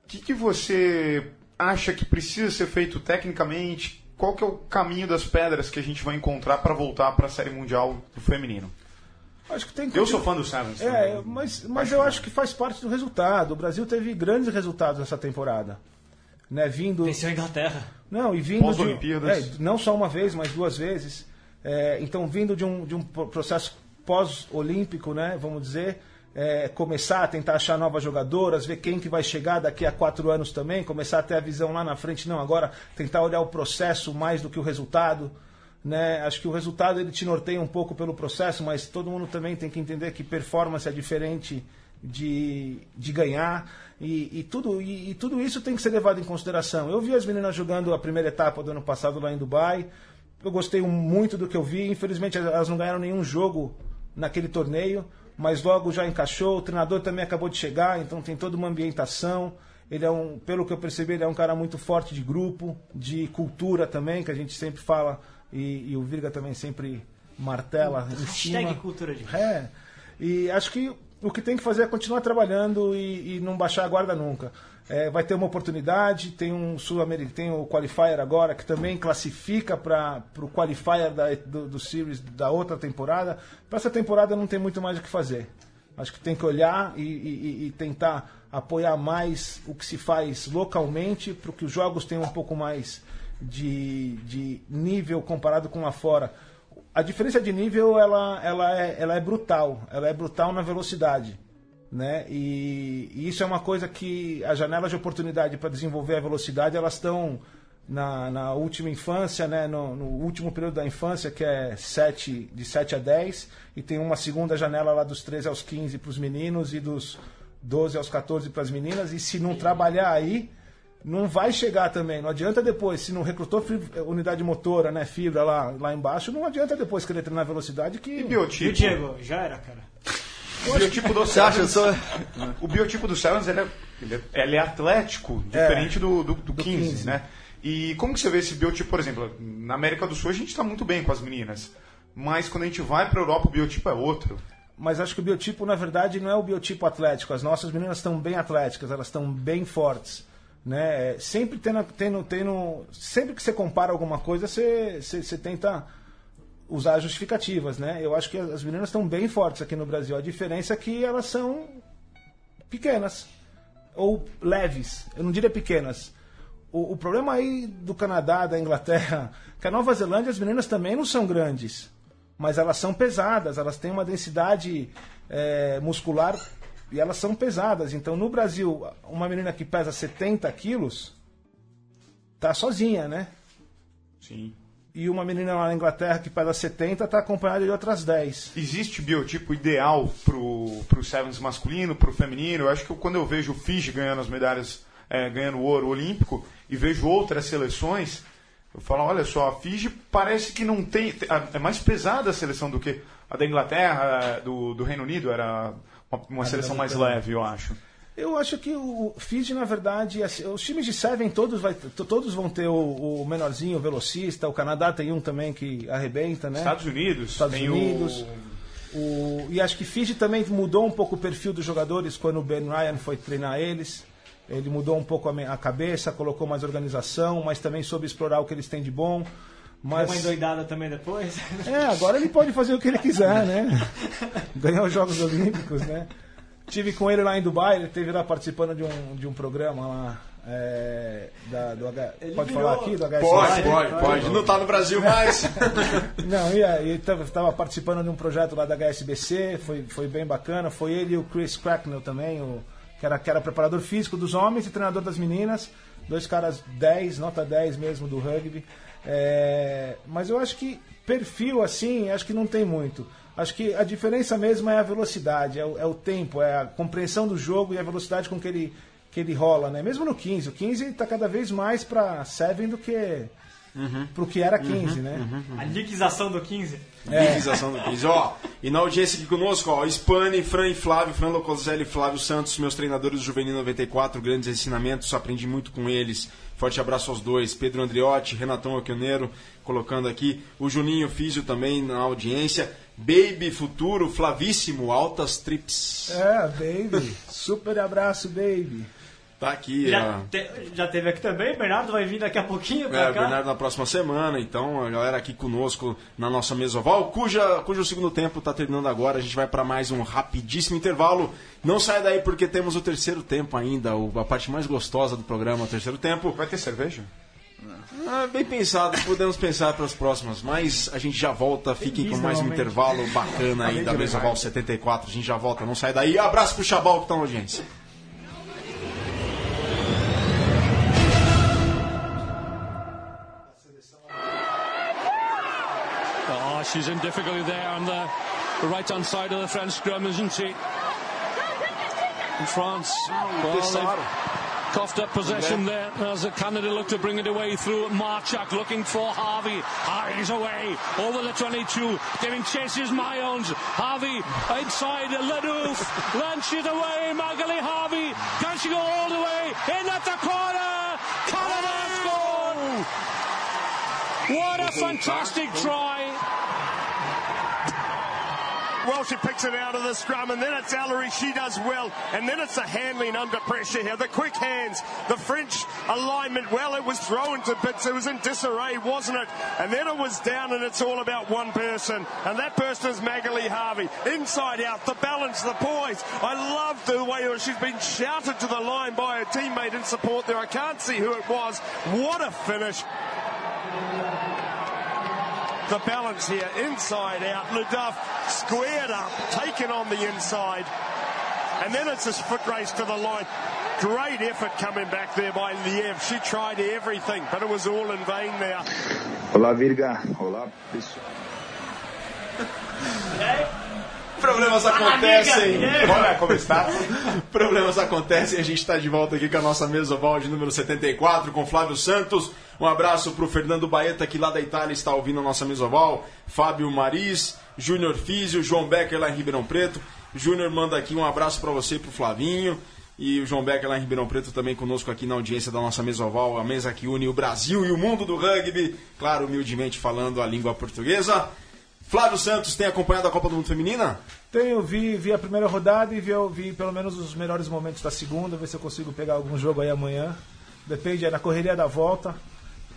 O que, que você acha que precisa ser feito tecnicamente? Qual que é o caminho das pedras que a gente vai encontrar para voltar para a Série Mundial do feminino?
Acho que tem que
Eu sou fã do Sevens.
É,
também.
mas, mas eu acho que faz parte do resultado. O Brasil teve grandes resultados nessa temporada. Né, vindo,
Venceu a Inglaterra.
Não, e vindo de,
Pós-Olimpíadas.
é, não só uma vez, mas duas vezes. É, então, vindo de um, de um pro- processo pós-olímpico, né, vamos dizer, é, começar a tentar achar novas jogadoras, ver quem que vai chegar daqui a quatro anos também, começar a ter a visão lá na frente, não, agora tentar olhar o processo mais do que o resultado. Né? Acho que o resultado ele te norteia um pouco pelo processo, mas todo mundo também tem que entender que performance é diferente de, de ganhar e, e tudo, e, e tudo isso tem que ser levado em consideração. Eu vi as meninas jogando a primeira etapa do ano passado lá em Dubai, eu gostei muito do que eu vi, infelizmente elas não ganharam nenhum jogo naquele torneio, mas logo já encaixou, o treinador também acabou de chegar, então tem toda uma ambientação. Ele é um, pelo que eu percebi, ele é um cara muito forte de grupo, de cultura também, que a gente sempre fala, e, e o Virga também sempre martela em cima.
Hashtag cultura de
É. E acho que o que tem que fazer é continuar trabalhando e, e não baixar a guarda nunca. É, vai ter uma oportunidade. Tem um sul-americano, tem o qualifier agora que também classifica para o qualifier da, do, do series da outra temporada. Para essa temporada não tem muito mais o que fazer. Acho que tem que olhar e, e, e tentar apoiar mais o que se faz localmente, para que os jogos tenham um pouco mais de, de nível comparado com lá fora. A diferença de nível ela, ela, é, ela é brutal, ela é brutal na velocidade. Né? E, e isso é uma coisa que as janelas de oportunidade para desenvolver a velocidade elas estão na, na última infância, né? No, no, último período da infância, que é 7, de 7 a 10, e tem uma segunda janela lá dos 13 aos 15 para os meninos e dos 12 aos 14 para as meninas, e se não trabalhar aí, não vai chegar também. Não adianta depois, se não recrutou unidade motora, né, fibra lá, lá embaixo, não adianta depois querer treinar velocidade que.
E biotipo?
E Diego, já era, cara.
O biotipo do
Você acha?
O biotipo do Sevens, ele é, ele é, ele é atlético, diferente do, do, do,
do
15,
15.
né? E como que você vê esse biotipo, por exemplo, na América do Sul a gente está muito bem com as meninas, mas quando a gente vai para a Europa o biotipo é outro.
Mas acho que o biotipo, na verdade, não é o biotipo atlético. As nossas meninas estão bem atléticas, elas estão bem fortes. Né? É, Sempre, tendo, tendo, tendo, sempre que você compara alguma coisa, você, você, você tenta usar justificativas. Né? Eu acho que as meninas estão bem fortes aqui no Brasil. A diferença é que elas são pequenas ou leves. Eu não diria pequenas. O, o problema aí do Canadá, da Inglaterra, que a Nova Zelândia, as meninas também não são grandes, mas elas são pesadas, elas têm uma densidade é, muscular e elas são pesadas. Então, no Brasil, uma menina que pesa 70 quilos tá sozinha, né?
Sim.
E uma menina lá na Inglaterra que pesa 70 tá acompanhada de outras 10.
Existe biotipo ideal pro, pro Sevens masculino, pro feminino? Eu acho que eu- quando eu vejo o Fiji ganhando as medalhas, é, ganhando o ouro olímpico, e vejo outras seleções, eu falo, olha só, a Fiji parece que não tem... É mais pesada a seleção do que a da Inglaterra, do, do Reino Unido, era uma, uma seleção mais leve, eu acho.
Eu acho que o Fiji, na verdade, assim, os times de Seven todos, vai, todos vão ter o, o menorzinho, o velocista. O Canadá tem um também que arrebenta, né?
Estados Unidos,
Estados
tem
Unidos.
o...
O- e acho que Fiji também mudou um pouco o perfil dos jogadores quando o Ben Ryan foi treinar eles. Ele mudou um pouco a, me- a cabeça, colocou mais organização, mas também soube explorar o que eles têm de bom. Mas,
uma endoidada também depois.
é, agora ele pode fazer o que ele quiser, né? Ganhar os Jogos Olímpicos, né? Tive com ele lá em Dubai, ele esteve lá participando de um, de um programa lá. é, da, do H... Pode
virou-
falar aqui do HSI?
Pode, pode, pode. Não tá no Brasil mais.
Não, e aí, ele estava participando de um projeto lá da HSBC, foi, foi bem bacana. Foi ele e o Chris Cracknell também, o, que, era, que era preparador físico dos homens e treinador das meninas. Dois caras 10, nota 10 mesmo do rugby. É, mas eu acho que perfil assim, acho que não tem muito. Acho que a diferença mesmo é a velocidade, é o, é o tempo, é a compreensão do jogo e a velocidade com que ele, que ele rola, né? Mesmo no 15. O 15 está cada vez mais para 7 do que pro que era 15, né?
A liquização do 15.
Liquização do 15. Ó, e na audiência aqui conosco, ó, Spani, Fran e Flávio, Fran Locoselli e Flávio Santos, meus treinadores do Juvenil 94, grandes ensinamentos, aprendi muito com eles. Forte abraço aos dois. Pedro Andriotti, Renatão Aquioneiro, colocando aqui. O Juninho Físio também na audiência. Baby Futuro, Flavíssimo, altas trips.
É, baby. Super abraço, baby.
Tá aqui,
Já,
ó.
te- já teve aqui também, Bernardo vai vir daqui a pouquinho pra
É,
cá.
Bernardo na próxima semana, então a galera aqui conosco na nossa mesa oval, cuja, cujo segundo tempo está terminando agora. A gente vai para mais um rapidíssimo intervalo. Não sai daí porque temos o terceiro tempo ainda, o- a parte mais gostosa do programa, o terceiro tempo.
Vai ter cerveja?
Ah, bem pensado, podemos pensar para as próximas, mas a gente já volta. Fiquem com mais um intervalo bacana aí da mesa oval 74. A gente já volta, não sai daí. Abraço pro Chabal que tá na audiência.
Oh, she's in difficulty there on the, the right hand side of the French scrum, isn't she? In France. Well, coughed up possession there as Canada look to bring it away through Marchak looking for Harvey. Harvey's away over the 22, giving chases Myons. Harvey inside Ladoof. Launches away. Magali Harvey. Can she go all the way? In at the corner. Canada oh! score. What a fantastic try.
Well. She picks it out of the scrum, and then it's Ellery. She does well, and then it's the handling under pressure here. The quick hands, the French alignment. Well, it was thrown to bits. It was in disarray, wasn't it? And then it was down, and it's all about one person, and that person is Magali Harvey. Inside out, the balance, the poise. I love the way she's been shouted to the line by her teammate in support there. I can't see who it was. What a finish. The balance here, inside out. Luduff squared up, taken on the inside. And then it's a foot race to the line. Great effort coming back there by Liev. She tried everything, but it was all in vain there.
Olá, Virga. Olá, pessoal.
Problemas acontecem.
Olha como está.
Problemas acontecem. A gente está de volta aqui com a nossa mesa oval de número 74 com Flávio Santos. Um abraço para o Fernando Baeta, que lá da Itália está ouvindo a nossa mesa oval. Fábio Maris, Júnior Físio, João Becker lá em Ribeirão Preto. Júnior manda aqui um abraço para você e para o Flavinho. E o João Becker lá em Ribeirão Preto também conosco aqui na audiência da nossa mesa oval, a mesa que une o Brasil e o mundo do rugby. Claro, humildemente falando a língua portuguesa. Flávio Santos tem acompanhado a Copa do Mundo Feminina?
Tenho, vi, vi a primeira rodada e vi, vi pelo menos os melhores momentos da segunda, ver se eu consigo pegar algum jogo aí amanhã. Depende, é na correria da volta,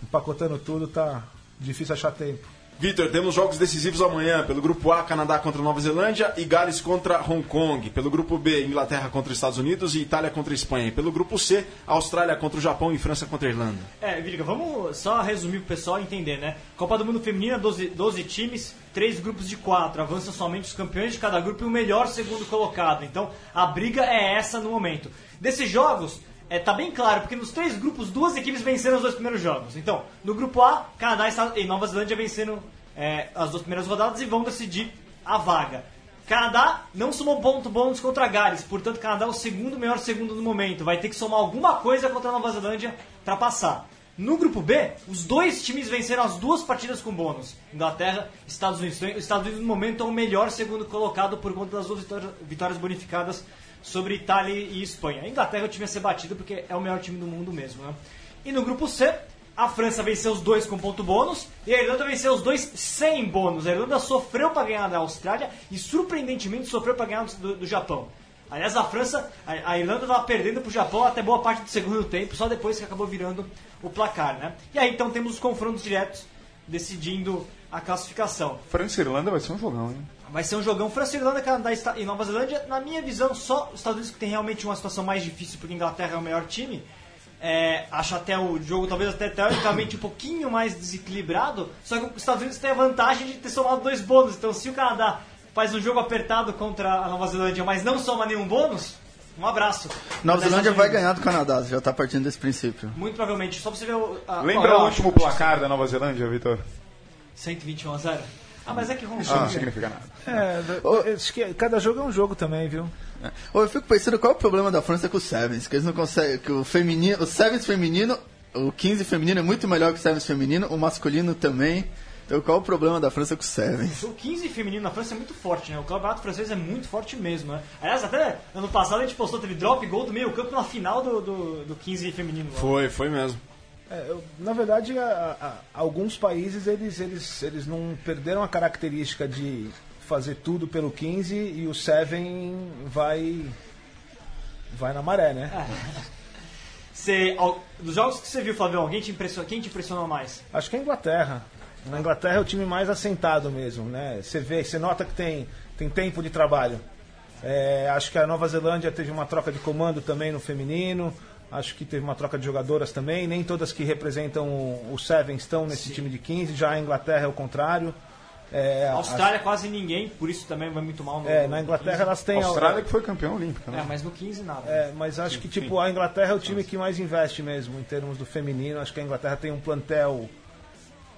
empacotando tudo, tá difícil achar tempo.
Vitor, temos jogos decisivos amanhã. Pelo grupo A, Canadá contra Nova Zelândia e Gales contra Hong Kong. Pelo grupo B, Inglaterra contra Estados Unidos e Itália contra Espanha. Pelo grupo C, Austrália contra o Japão e França contra a Irlanda.
É, Virga, vamos só resumir pro pessoal entender, né? Copa do Mundo Feminina, 12, 12 times, três grupos de quatro. Avançam somente os campeões de cada grupo e o melhor segundo colocado. Então, a briga é essa no momento. Desses jogos, é, tá bem claro, porque nos três grupos, duas equipes venceram os dois primeiros jogos. Então, no grupo A, Canadá e Nova Zelândia venceram é, as duas primeiras rodadas e vão decidir a vaga. Canadá não somou ponto bônus contra Gales, portanto, Canadá é o segundo melhor segundo no momento. Vai ter que somar alguma coisa contra a Nova Zelândia para passar. No grupo B, os dois times venceram as duas partidas com bônus. Inglaterra Estados Unidos. Os Estados Unidos, no momento, é o melhor segundo colocado por conta das duas vitórias bonificadas sobre Itália e Espanha. A Inglaterra o time ser batido porque é o melhor time do mundo mesmo. Né? E no grupo C, a França venceu os dois com ponto bônus e a Irlanda venceu os dois sem bônus. A Irlanda sofreu para ganhar da Austrália e surpreendentemente sofreu para ganhar do, do, Japão. Aliás, a França, a, a Irlanda estava perdendo para o Japão até boa parte do segundo tempo, só depois que acabou virando o placar, né? E aí então temos os confrontos diretos decidindo a classificação.
França e Irlanda vai ser um jogão, hein?
Vai ser um jogão França, Irlanda, Canadá e Nova Zelândia. Na minha visão, só os Estados Unidos que tem realmente uma situação mais difícil, porque a Inglaterra é o melhor time. É, acho até o jogo talvez até teoricamente um pouquinho mais desequilibrado, só que os Estados Unidos têm a vantagem de ter somado dois bônus. Então, se o Canadá faz um jogo apertado contra a Nova Zelândia, mas não soma nenhum bônus, um abraço.
Nova Zelândia vai ganhar do Canadá, já está partindo desse princípio.
Muito provavelmente. Só pra você ver o. A,
Lembra o último placar da Nova Zelândia, Vitor?
121 a 0? Ah, mas é que
Isso não significa nada.
É, acho que cada jogo é um jogo também, viu?
É. Eu fico pensando qual é o problema da França com o Sevens, que eles não conseguem. Que o feminino. O Sevens feminino, o 15 feminino é muito melhor que o Sevens feminino, o masculino também. Então qual é o problema da França com o Sevens?
O 15 feminino na França é muito forte, né? O campeonato francês é muito forte mesmo, né? Aliás, até ano passado a gente postou, teve drop gol do meio campo na final do, do, do 15 feminino.
Foi, foi mesmo.
É, eu, na verdade, a, a, alguns países eles, eles, eles não perderam a característica de fazer tudo pelo 15 e o Seven vai vai na maré, né?
É. Você, dos jogos que você viu, Flavio, alguém te impressionou, quem te impressionou mais?
Acho que a Inglaterra. Na Inglaterra é o time mais assentado mesmo, né? Você vê, você nota que tem, tem tempo de trabalho. É, acho que a Nova Zelândia teve uma troca de comando também no feminino. Acho que teve uma troca de jogadoras também. Nem todas que representam o Seven estão nesse Sim. time de 15. Já a Inglaterra é o contrário.
É, a Austrália a... quase ninguém, por isso também vai muito mal. No,
é, na Inglaterra elas têm.
A Austrália que foi campeão olímpico, né?
É, mas no 15 nada.
É, mas acho sim, que tipo a Inglaterra é o time que mais investe mesmo em termos do feminino. Acho que a Inglaterra tem um plantel,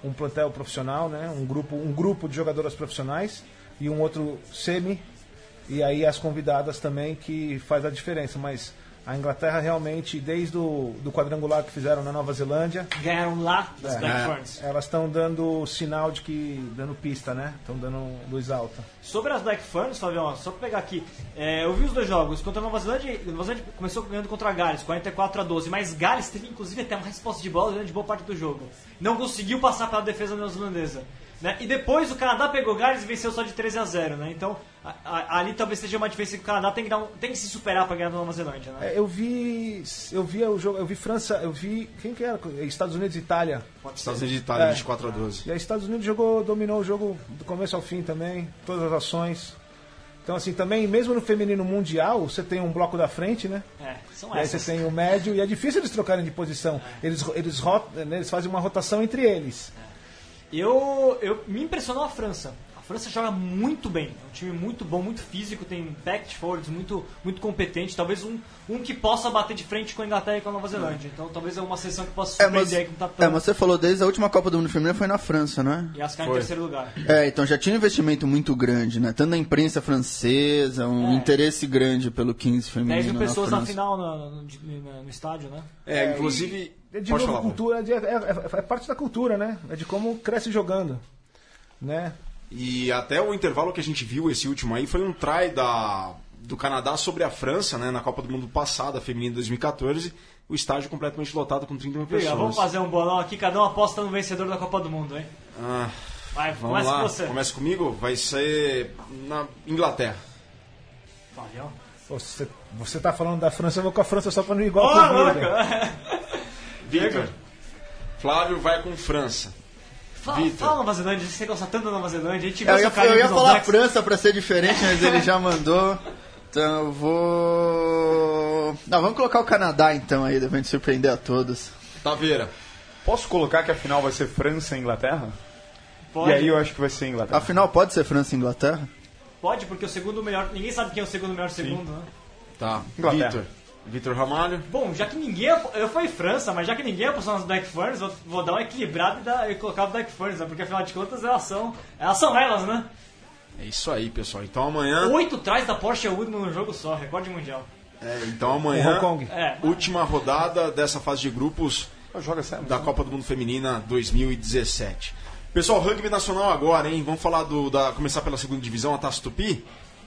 um plantel profissional, né? Um grupo, um grupo de jogadoras profissionais e um outro semi. E aí as convidadas também que faz a diferença, mas a Inglaterra realmente, desde o do quadrangular que fizeram na Nova Zelândia.
Ganharam lá das é, Black Ferns.
Elas estão dando sinal de que. dando pista, né? Estão dando luz alta.
Sobre as Black Ferns, Fabião, só pra pegar aqui. É, eu vi os dois jogos. Contra a Nova Zelândia, a Nova Zelândia começou ganhando contra a Gales, 44 a 12. Mas Gales teve inclusive até uma resposta de bola durante boa parte do jogo. Não conseguiu passar pela defesa neozelandesa. Né? E depois o Canadá pegou Gales e venceu só de 13 a 0, né? Então a- a- ali talvez seja uma diferença que o Canadá tem que, dar um- tem que se superar para ganhar da Nova Zelândia, né?
É, eu vi. Eu vi o jogo. Eu vi França. Eu vi. Quem que era? Estados Unidos e Itália.
Estados Unidos e Itália,
É.
24 a 12.
E aí Estados Unidos jogou, dominou o jogo do começo ao fim também, todas as ações. Então assim, também, mesmo no feminino mundial, você tem um bloco da frente, né?
É, são
E aí você
essas.
tem o médio, e é difícil eles trocarem de posição. Eles, eles, rot- né, eles fazem uma rotação entre eles.
Eu, eu me impressionou a França. A França joga muito bem. É um time muito bom, muito físico, tem back forwards muito, muito competente. Talvez um, um que possa bater de frente com a Inglaterra e com a Nova Zelândia. Então talvez é uma seleção que possa
É
surpreender
mas,
aí que não tá tão...
é, mas você falou desde a última Copa do Mundo Feminina foi na França, né?
E as caras em terceiro lugar.
É, então já tinha um investimento muito grande, né? Tanto na imprensa francesa, um
É.
interesse grande pelo 15 feminino
10 mil pessoas na,
França.
final no, no- no- no estádio, né?
É, inclusive.
É de novo,
falar.
cultura, é, é- é- é parte da cultura, né? É de como cresce jogando. Né?
E até o intervalo que a gente viu, esse último aí, foi um try da, do Canadá sobre a França, né? Na Copa do Mundo passada, feminina 2014. O estádio completamente lotado com 30 mil
Liga,
pessoas.
vamos fazer um bolão aqui, cada um aposta no vencedor da Copa do Mundo, hein?
Ah,
Vai,
vamos
começa
lá,
com você.
começa comigo? Vai ser na Inglaterra.
Valeu.
Você, você tá falando da França, eu vou com a França só pra não ir igual
Ô,
com o
louco!
Vila.
Victor. Flávio vai com França.
Fala,
Vitor.
fala Nova Zelândia, você gosta tanto da Nova Zelândia. A gente
Eu ia, eu ia falar. França pra ser diferente, mas ele já mandou. Então eu vou. Não, vamos colocar o Canadá então aí, devendo surpreender a todos.
Taveira.
Posso colocar que a final vai ser França e Inglaterra?
Pode,
E aí eu acho que vai ser Inglaterra.
Afinal, pode ser França e Inglaterra?
pode, porque o segundo melhor. Ninguém sabe quem é o segundo melhor segundo, né?
Tá.
Inglaterra.
Vitor. Vitor Ramalho.
Bom, já que ninguém. Eu fui França, mas já que ninguém apostou nas Black Ferns, vou, vou dar uma equilibrada e, dar, e colocar o Black Ferns, né? Porque afinal de contas elas são. Elas são elas, né?
É isso aí, pessoal. Então amanhã.
Oito trás da Porsche Woodman no jogo só, recorde mundial.
É, então
O
amanhã.
Hong Kong.
É.
Última rodada dessa fase de grupos da Copa do Mundo Feminina 2017. Pessoal, rugby nacional agora, hein? Vamos falar do da começar pela segunda divisão, a Taça Tupi,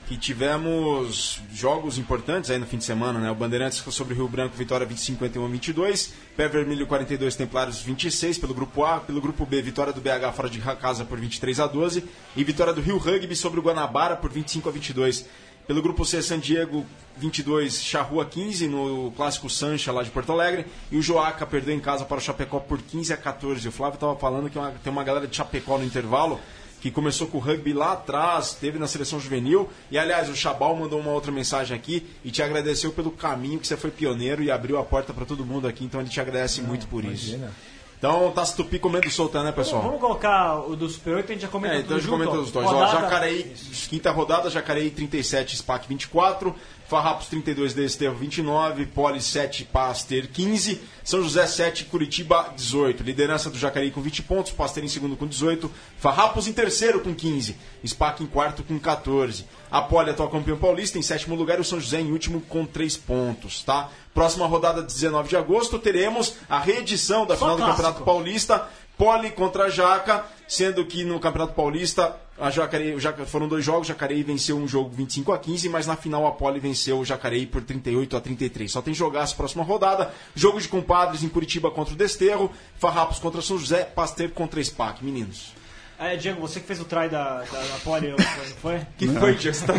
que tivemos jogos importantes aí no fim de semana, né? O Bandeirantes sobre o Rio Branco, vitória 25 51 22, Pé Vermelho 42 Templários 26 pelo grupo A, pelo grupo B, vitória do BH fora de casa por 23 a 12 e vitória do Rio Rugby sobre o Guanabara por 25 a 22. Pelo grupo C, San Diego 22, Charrua 15 no clássico Sancha lá de Porto Alegre. E o Joaca perdeu em casa para o Chapecó por 15 a 14. O Flávio estava falando que uma- tem uma galera de Chapecó no intervalo que começou com o rugby lá atrás, teve na seleção juvenil. E aliás, o Chabal mandou uma outra mensagem aqui e te agradeceu pelo caminho que você foi pioneiro e abriu a porta para todo mundo aqui. Então ele te agradece muito por isso. Então, Taça Tupi comendo solta, né, pessoal?
Vamos colocar o do Super 8 e a gente já comenta
É, então a gente
junto,
comenta
ó.
os dois. Ó,
Rodada-
Jacareí, quinta rodada, Jacareí 37, SPAC 24, Farrapos 32, Desterro 29, Poli 7, Paster 15, São José 7, Curitiba 18. Liderança do Jacareí com 20 pontos, Paster em segundo com 18, Farrapos em terceiro com 15, SPAC em quarto com 14. A Poli, atual campeão paulista, em sétimo lugar e o São José em último com 3 pontos, tá? Próxima rodada, 19 de agosto, teremos a reedição da
Só
final do
clássico.
Campeonato Paulista, Poli contra a Jaca, sendo que no Campeonato Paulista a Jacareí, o Jaca, foram dois jogos, Jacareí venceu um jogo 25 a 15, mas na final a Poli venceu o Jacareí por 38 a 33. Só tem jogaço próxima rodada, jogo de compadres em Curitiba contra o Desterro, Farrapos contra São José, Pasteiro contra SPAC. Meninos.
É, Diego, você que fez o try da, da, da Poli, não foi?
que foi, Diego? Você tá?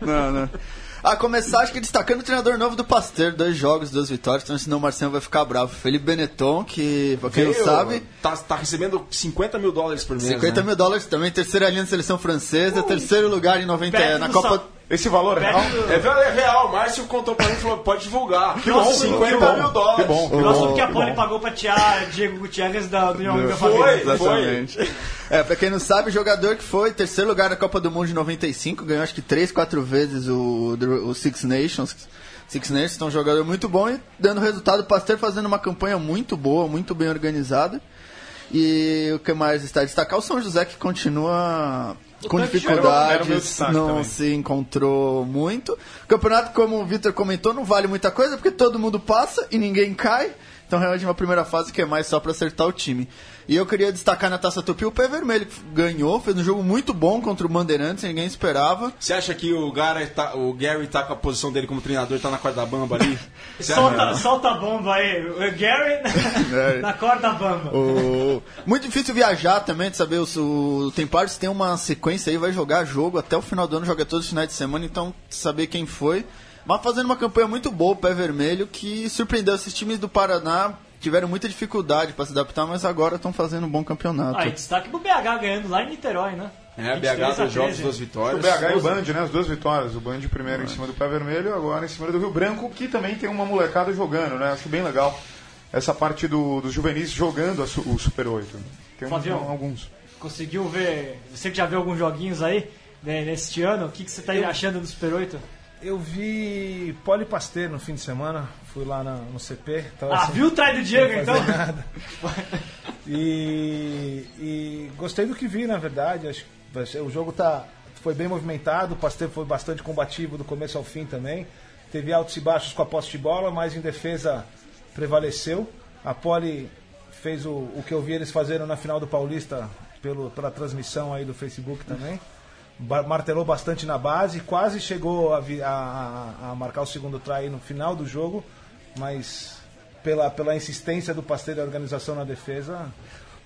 Não, não. A começar, acho que destacando o treinador novo do Pasteur, dois jogos, duas vitórias, então senão o Marcelo vai ficar bravo. Felipe Benetton, que, pra quem não
Veio,
sabe,
Tá, tá recebendo 50 mil dólares por mês.
50
né?
mil dólares também, terceira linha da seleção francesa, terceiro lugar em 90
Perto
na Copa.
Sal-
Esse valor é real?
É, é real, o Márcio contou pra mim e falou: pode divulgar. Que
bom,
50
que bom,
mil dólares.
que bom.
Que a
que
Poli
bom.
pagou pra tirar Diego Gutierrez da do União Amiga
Foi.
Exatamente. É, pra quem não sabe, jogador que foi terceiro lugar na Copa do Mundo de 95, ganhou acho que três, quatro vezes o, o Six Nations. Six Nations, então um jogador muito bom e dando resultado. O Pasteur fazendo uma campanha muito boa, muito bem organizada. E o que mais está a destacar? O São José que continua com dificuldades, não
também.
se encontrou muito. O campeonato, como o Vitor comentou, não vale muita coisa porque todo mundo passa e ninguém cai. Então realmente uma primeira fase que é mais só para acertar o time. E eu queria destacar na Taça Tupi o Pé Vermelho, que ganhou, fez um jogo muito bom contra o Bandeirantes, ninguém esperava.
Você acha que o Gary tá, o Gary tá com a posição dele como treinador, tá na corda bamba ali?
Solta, solta a bomba aí. O Gary na corda bamba.
O- Muito difícil viajar também, de saber o, o Templares tem uma sequência aí, vai jogar jogo até o final do ano, joga todos os finais de semana, então saber quem foi. Mas fazendo uma campanha muito boa, o Pé Vermelho, que surpreendeu esses times do Paraná. Tiveram muita dificuldade para se adaptar, mas agora estão fazendo um bom campeonato.
Ah, e destaque pro BH ganhando lá em Niterói, né?
É,
23
BH, dois jogos,
13.
duas
O
vitórias.
BH e o Band, né? As duas vitórias. O Band primeiro em cima do Pé Vermelho, agora em cima do Rio Branco, que também tem uma molecada jogando, né? Acho bem legal essa parte do, dos juvenis jogando su- o Super 8. Tem uns- alguns.
Conseguiu ver. Você que já viu alguns joguinhos aí né, neste ano, o que, que você tá achando do Super 8?
Eu vi Poli Pasteur no fim de semana, fui lá na- no CP.
Ah, viu o trai do Diego então?
E, e gostei do que vi, na verdade. Acho que o jogo tá, foi bem movimentado, o Pasteur foi bastante combativo do começo ao fim também. Teve altos e baixos com a posse de bola, mas em defesa prevaleceu. A Poli fez o, o que eu vi eles fazendo na final do Paulista pelo, pela transmissão aí do Facebook também. Martelou bastante na base, quase chegou a, a- a- marcar o segundo try no final do jogo, mas pela, pela insistência do Pasteur e a organização na defesa.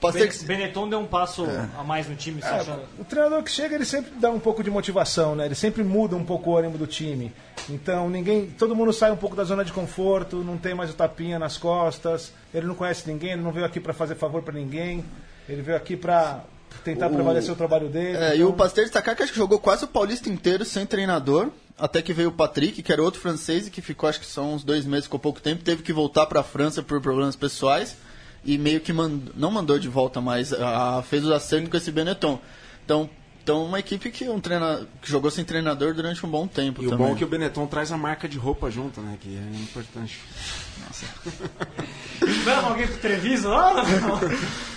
Pasteur
Ben- Benetton deu um passo a mais no time, você
É,
acha?
o treinador que chega, ele sempre dá um pouco de motivação, né? Ele sempre muda um pouco o ânimo do time. Então, ninguém, todo mundo sai um pouco da zona de conforto, não tem mais o tapinha nas costas. Ele não conhece ninguém, ele não veio aqui para fazer favor para ninguém. Ele veio aqui para tentar
O-
prevalecer o trabalho dele.
É, e
então-
o Pasteur destacar que acho que jogou quase o Paulista inteiro sem treinador. Até que veio o Patrick, que era outro francês e que ficou, acho que só uns dois meses, ficou pouco tempo. Teve que voltar para a França por problemas pessoais. E meio que mand- não mandou de volta, mas ah, fez o acerto com esse Benetton. Então, então uma equipe que, um treina, que jogou sem treinador durante um bom tempo
E o
também.
bom é que o Benetton traz a marca de roupa junto, né? Que é importante.
Leva alguém pro Treviso lá?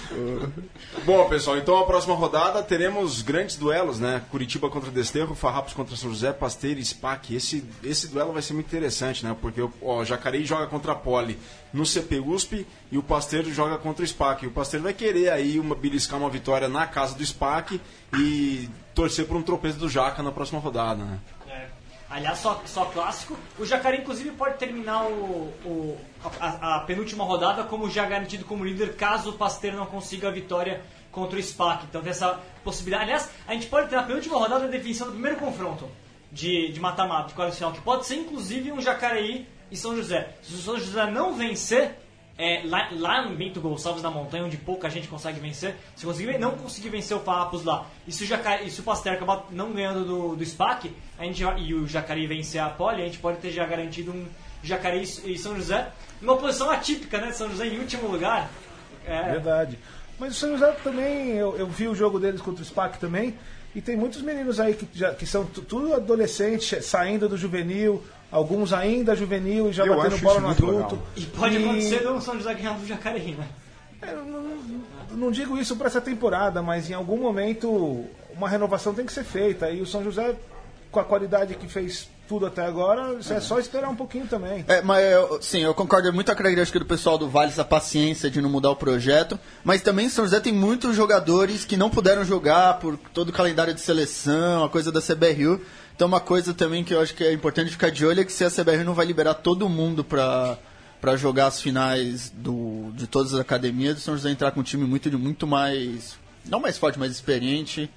Bom, pessoal, então a próxima rodada teremos grandes duelos, né? Curitiba contra Desterro, Farrapos contra São José, Pasteira e SPAC. Esse, esse duelo vai ser muito interessante, né? Porque o Jacareí joga contra a Poli no CP USP e o Pasteiro joga contra o SPAC. O Pasteiro vai querer aí uma, beliscar uma vitória na casa do SPAC e torcer por um tropeço do Jaca na próxima rodada, né?
Aliás, só, só clássico. O Jacaré, inclusive, pode terminar o, o- a, a penúltima rodada como já garantido como líder, caso o Pasteiro não consiga a vitória contra o SPAC. Então tem essa possibilidade. Aliás, a gente pode ter na penúltima rodada a definição do primeiro confronto de de mata-mata, de quadro final, que pode ser inclusive um Jacareí e São José. Se o São José não vencer, é, lá, lá no Bento Gonçalves da Montanha, onde pouca gente consegue vencer, se conseguir, não conseguir vencer o Farrapos lá, e se o, Jaca, e se o Pasteur acabar não ganhando do, do SPAC, a gente, e o Jacareí vencer a Poli, a gente pode ter já garantido um Jacareí e São José, numa posição atípica, né? São José em último lugar. É,
Verdade. Mas o São José também, eu, eu vi o jogo deles contra o SPAC também, e tem muitos meninos aí que, já, que são tu- tudo adolescentes, saindo do juvenil, alguns ainda juvenil e já
Eu
batendo bola no adulto.
legal.
e pode acontecer do São José ganhando do Jacareí, né?
É, Eu não, não- digo isso para essa temporada, mas em algum momento uma renovação tem que ser feita. E o São José, com a qualidade que fez tudo até agora, é só esperar um pouquinho também.
É, mas eu- sim, eu concordo muito com a característica do pessoal do Vale, essa paciência de não mudar o projeto. Mas também São José tem muitos jogadores que não puderam jogar por todo o calendário de seleção, a coisa da CBRU. Então uma coisa também que eu acho que é importante ficar de olho é que se a CBRU não vai liberar todo mundo pra, pra jogar as finais do, de todas as academias, o São José entrar com um time muito, muito mais. não mais forte, mais experiente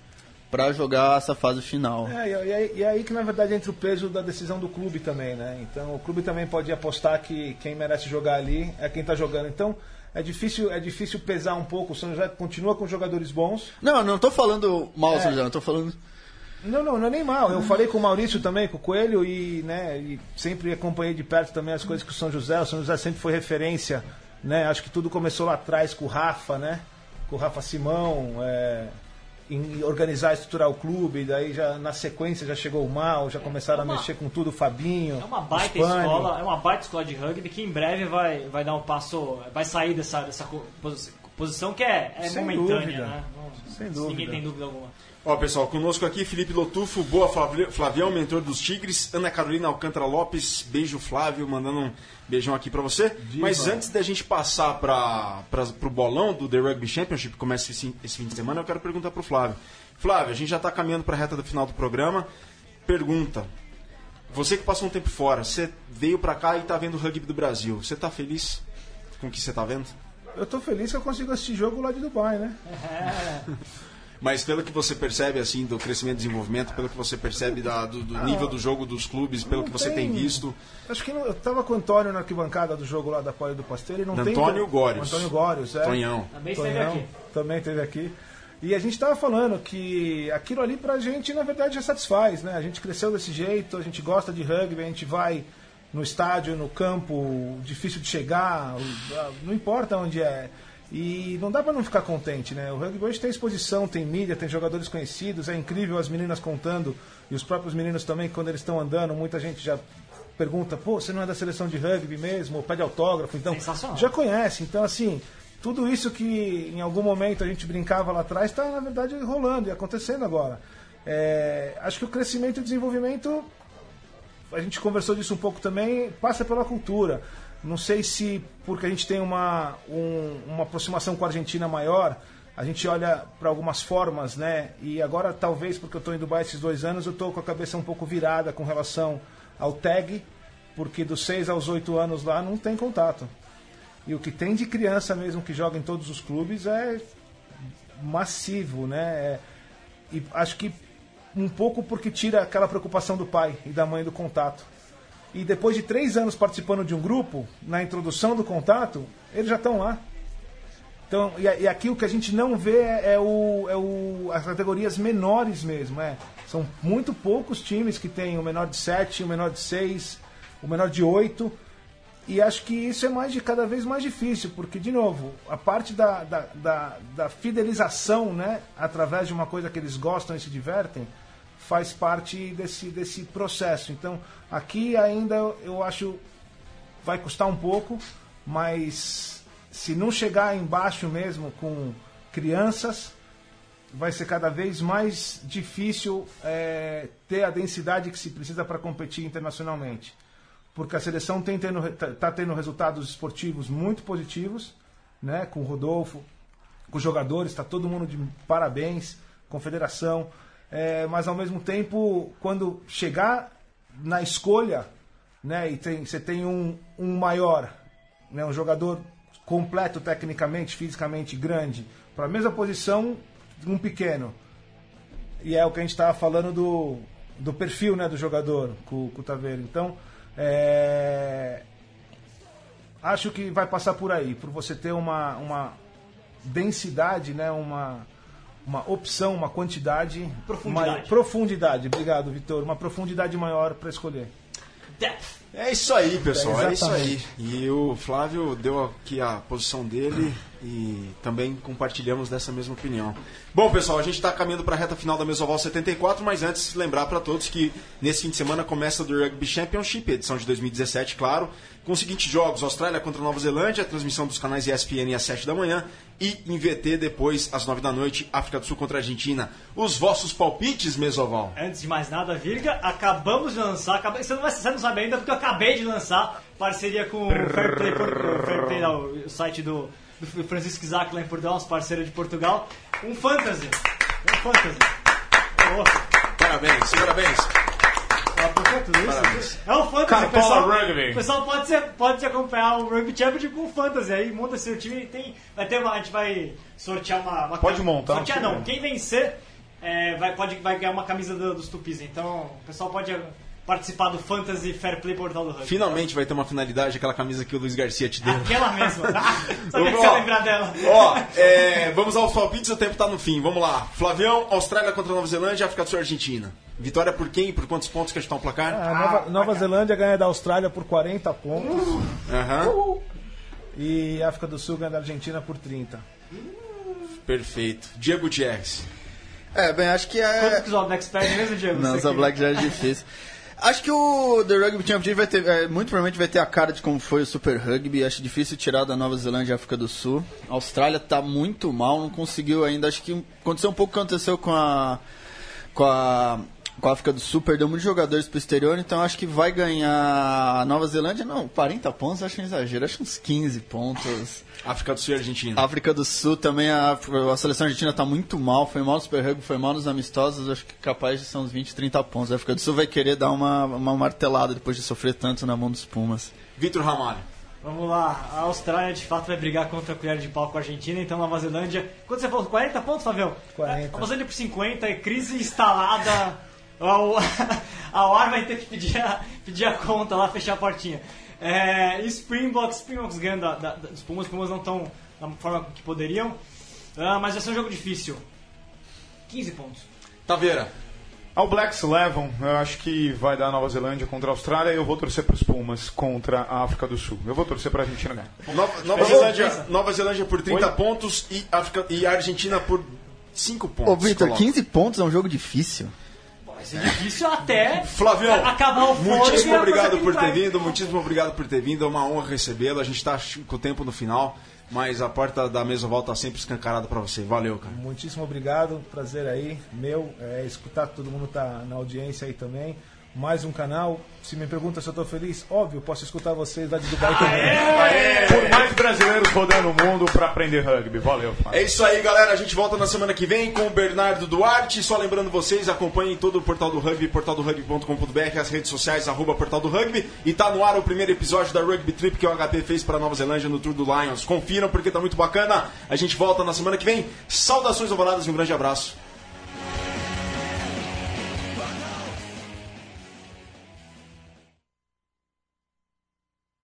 pra jogar essa fase final.
É, e, e aí, aí que na verdade entra o peso da decisão do clube também, né? Então o clube também pode apostar que quem merece jogar ali é quem está jogando. Então é difícil, é difícil pesar um pouco. O São José continua com jogadores bons.
Não, não tô falando mal,
É.
São José, eu tô falando.
Não, não, não é nem mal. Eu falei com o Maurício também, com o Coelho, e, né, e sempre acompanhei de perto também as coisas que o São José. O São José sempre foi referência, né? Acho que tudo começou lá atrás com o Rafa, né? Com o Rafa Simão, é, em organizar, estruturar o clube. Daí já na sequência já chegou o Mal, já começaram
É uma-
a mexer com tudo, o Fabinho.
É uma baita escola, é uma baita escola de rugby que em breve vai, vai dar um passo, vai sair dessa, dessa posição que é, é
Sem
momentânea,
dúvida.
né? Não-
Sem
Ninguém
dúvida.
tem dúvida alguma.
Ó, pessoal, conosco aqui Felipe Lotufo, boa Flavi- Flavião, mentor dos Tigres, Ana Carolina Alcântara Lopes, beijo Flávio, mandando um beijão aqui pra você. Mas antes da gente passar para pro bolão do The Rugby Championship, que começa esse, esse fim de semana, eu quero perguntar pro Flávio. Flávio, a gente já tá caminhando pra reta do final do programa. Pergunta. Você que passou um tempo fora, você veio pra cá e tá vendo o rugby do Brasil. Você tá feliz com o que você tá vendo?
Eu tô feliz que eu consigo assistir jogo lá de Dubai, né?
Mas pelo que você percebe assim do crescimento e desenvolvimento, pelo que você percebe da- do, do nível do jogo dos clubes, pelo que você tem visto,
Acho que não- eu tava com o Antônio na arquibancada do jogo lá da Poli do Pasteiro e não tem.
Antônio Górios.
Antônio Górios, é.
Tonhão.
Também esteve
Tonhão,
aqui.
Também esteve aqui. E a gente estava falando que aquilo ali pra gente, na verdade, já satisfaz, né? A gente cresceu desse jeito, a gente gosta de rugby, a gente vai no estádio, no campo, difícil de chegar, não importa onde é. E não dá pra não ficar contente, né? O rugby hoje tem exposição, tem mídia, tem jogadores conhecidos, é incrível as meninas contando, e os próprios meninos também, quando eles estão andando, muita gente já pergunta, pô, você não é da seleção de rugby mesmo, ou pede autógrafo, então já conhece. Então, assim, tudo isso que em algum momento a gente brincava lá atrás está, na verdade, rolando e acontecendo agora. É, acho que o crescimento e o desenvolvimento, a gente conversou disso um pouco também, passa pela cultura. Não sei se porque a gente tem uma, um- uma aproximação com a Argentina maior, a gente olha para algumas formas, né? E agora, talvez, porque eu estou em Dubai esses dois anos, eu estou com a cabeça um pouco virada com relação ao tag, porque dos 6 aos 8 anos lá não tem contato. E o que tem de criança mesmo que joga em todos os clubes é massivo, né? É- e acho que um pouco porque tira aquela preocupação do pai e da mãe do contato. E depois de três anos participando de um grupo, na introdução do contato, eles já estão lá. Então, e, e aqui o que a gente não vê é, é o, é o, as categorias menores mesmo. É. São muito poucos times que têm o menor de 7, o menor de 6, o menor de 8. E acho que isso é mais de cada vez mais difícil, porque, de novo, a parte da, da, da, da fidelização, né, através de uma coisa que eles gostam e se divertem, faz parte desse, desse processo. Então, aqui ainda eu acho vai custar um pouco, mas se não chegar embaixo mesmo com crianças, vai ser cada vez mais difícil é, ter a densidade que se precisa para competir internacionalmente. Porque a seleção está tendo, tá- tá tendo resultados esportivos muito positivos, né, com o Rodolfo, com os jogadores, está todo mundo de parabéns, confederação. É, mas ao mesmo tempo, quando chegar na escolha, né, e tem, você tem um, um maior, né, um jogador completo tecnicamente, fisicamente grande, para a mesma posição um pequeno. E é o que a gente estava falando do, do perfil né, do jogador com o Taveiro. Então, é, acho que vai passar por aí, por você ter uma, uma densidade, né, uma, uma opção, uma quantidade.
Profundidade.
mai- profundidade, obrigado, Vitor. Uma profundidade maior para escolher.
Depth.
É isso aí, pessoal,
É,
é, isso aí. E o Flávio deu aqui a posição dele e também compartilhamos dessa mesma opinião. Bom, pessoal, a gente está caminhando para a reta final da Mesoval 74, mas antes lembrar para todos que nesse fim de semana começa do Rugby Championship, edição de 2017, claro, com os seguintes jogos: Austrália contra Nova Zelândia, transmissão dos canais ESPN às 7 da manhã e em VT depois às 9 da noite, África do Sul contra Argentina. Os vossos palpites, Mesoval?
Antes de mais nada, Virga, acabamos de lançar, acabei- você, não vai, você não sabe ainda porque eu acabei de lançar parceria com o o Fair Play não, o site do, do Francisco Isaac lá em Portugal, nosso parceiro de Portugal, um fantasy. Um fantasy. Oh,
Parabéns, parabéns.
ela procura tudo isso?
Parabéns.
É um fantasy,
Cartola
pessoal,
Rugby.
o pessoal pode, ser, pode se acompanhar o Rugby Championship com fantasy aí, monta seu time, tem, vai ter uma, a gente vai sortear uma... uma
Pode montar
Sortear não, quem vencer é, vai, pode, vai ganhar uma camisa do- dos Tupis. Então o pessoal pode participar do Fantasy Fair Play Portal do Rugby.
Finalmente vai ter uma finalidade, aquela camisa que o Luiz Garcia te deu.
Aquela mesma. Sabia que
Ó,
você ia lembrar dela.
Ó, é, vamos aos palpites, o tempo tá no fim. Vamos lá. Flavião, Austrália contra Nova Zelândia, África do Sul e Argentina. Vitória por quem? Por quantos pontos que a gente tá no placar?
A Nova, Nova Zelândia ganha da Austrália por 40 pontos
Aham.
e a África do Sul ganha da Argentina por 30.
Perfeito. Diego Gutierrez.
É, bem, acho que é.
Quanto que o Zoblex perde mesmo, Diego?
Não,
Você
só
que-
Black já é difícil. Acho que o The Rugby Championship vai ter, é, muito provavelmente vai ter a cara de como foi o Super Rugby. Acho difícil tirar da Nova Zelândia e África do Sul. A Austrália tá muito mal, não conseguiu ainda. Acho que aconteceu um pouco o que aconteceu com a com a com a África do Sul, perdeu muitos jogadores pro exterior, então acho que vai ganhar a Nova Zelândia. Não, 40 pontos acho um exagero, acho uns 15 pontos.
África do Sul e Argentina.
África do Sul também, a, a seleção argentina tá muito mal, foi mal no Super Rugby, foi mal nos amistosos, acho que capaz de ser uns 20, 30 pontos. A África do Sul vai querer dar uma, uma martelada depois de sofrer tanto na mão dos Pumas.
Vitor Ramalho.
Vamos lá, a Austrália de fato vai brigar contra a colher de pau com a Argentina, então Nova Zelândia. Quanto você falou? 40 pontos, Fabião?
40.
Nova Zelândia por 50, é crise instalada. Ao- A UAR vai ter que pedir a, pedir a conta lá, fechar a portinha. É, e Springboks, Springboks ganhando da, da, dos Pumas, os Pumas não estão da forma que poderiam. Ah, mas vai ser um jogo difícil. 15 pontos.
Taveira.
Ao Blacks levam, eu acho que vai dar Nova Zelândia contra a Austrália e eu vou torcer para os Pumas contra a África do Sul. Eu vou torcer para a Argentina ganhar.
Nova, Nova Zelândia, Nova Zelândia por 30 pontos e, África, e a Argentina por 5 pontos.
Ô, Vitor,
coloca.
15 pontos é um jogo difícil.
Vai ser difícil até
Flavião,
acabar o fôlego
muitíssimo obrigado por ter vindo, muitíssimo obrigado por ter vindo, é uma honra recebê-lo. A gente está com o tempo no final, mas a porta da mesa volta sempre escancarada para você. Valeu, cara.
Muitíssimo obrigado, prazer aí, meu, é, escutar que todo mundo tá na audiência aí também. Mais um canal. Se me pergunta se eu tô feliz, óbvio, posso escutar vocês lá de Dubai também.
Por mais brasileiros rodando o mundo para aprender rugby. Valeu.
É isso aí, galera. A gente volta na semana que vem com o Bernardo Duarte. Só lembrando vocês, acompanhem todo o Portal do Rugby, portaldorugby.com.br, as redes sociais, arroba Portal do Rugby. E tá no ar o primeiro episódio da Rugby Trip que o HP fez para Nova Zelândia no Tour do Lions. Confiram porque tá muito bacana. A gente volta na semana que vem. Saudações ovaladas e um grande abraço.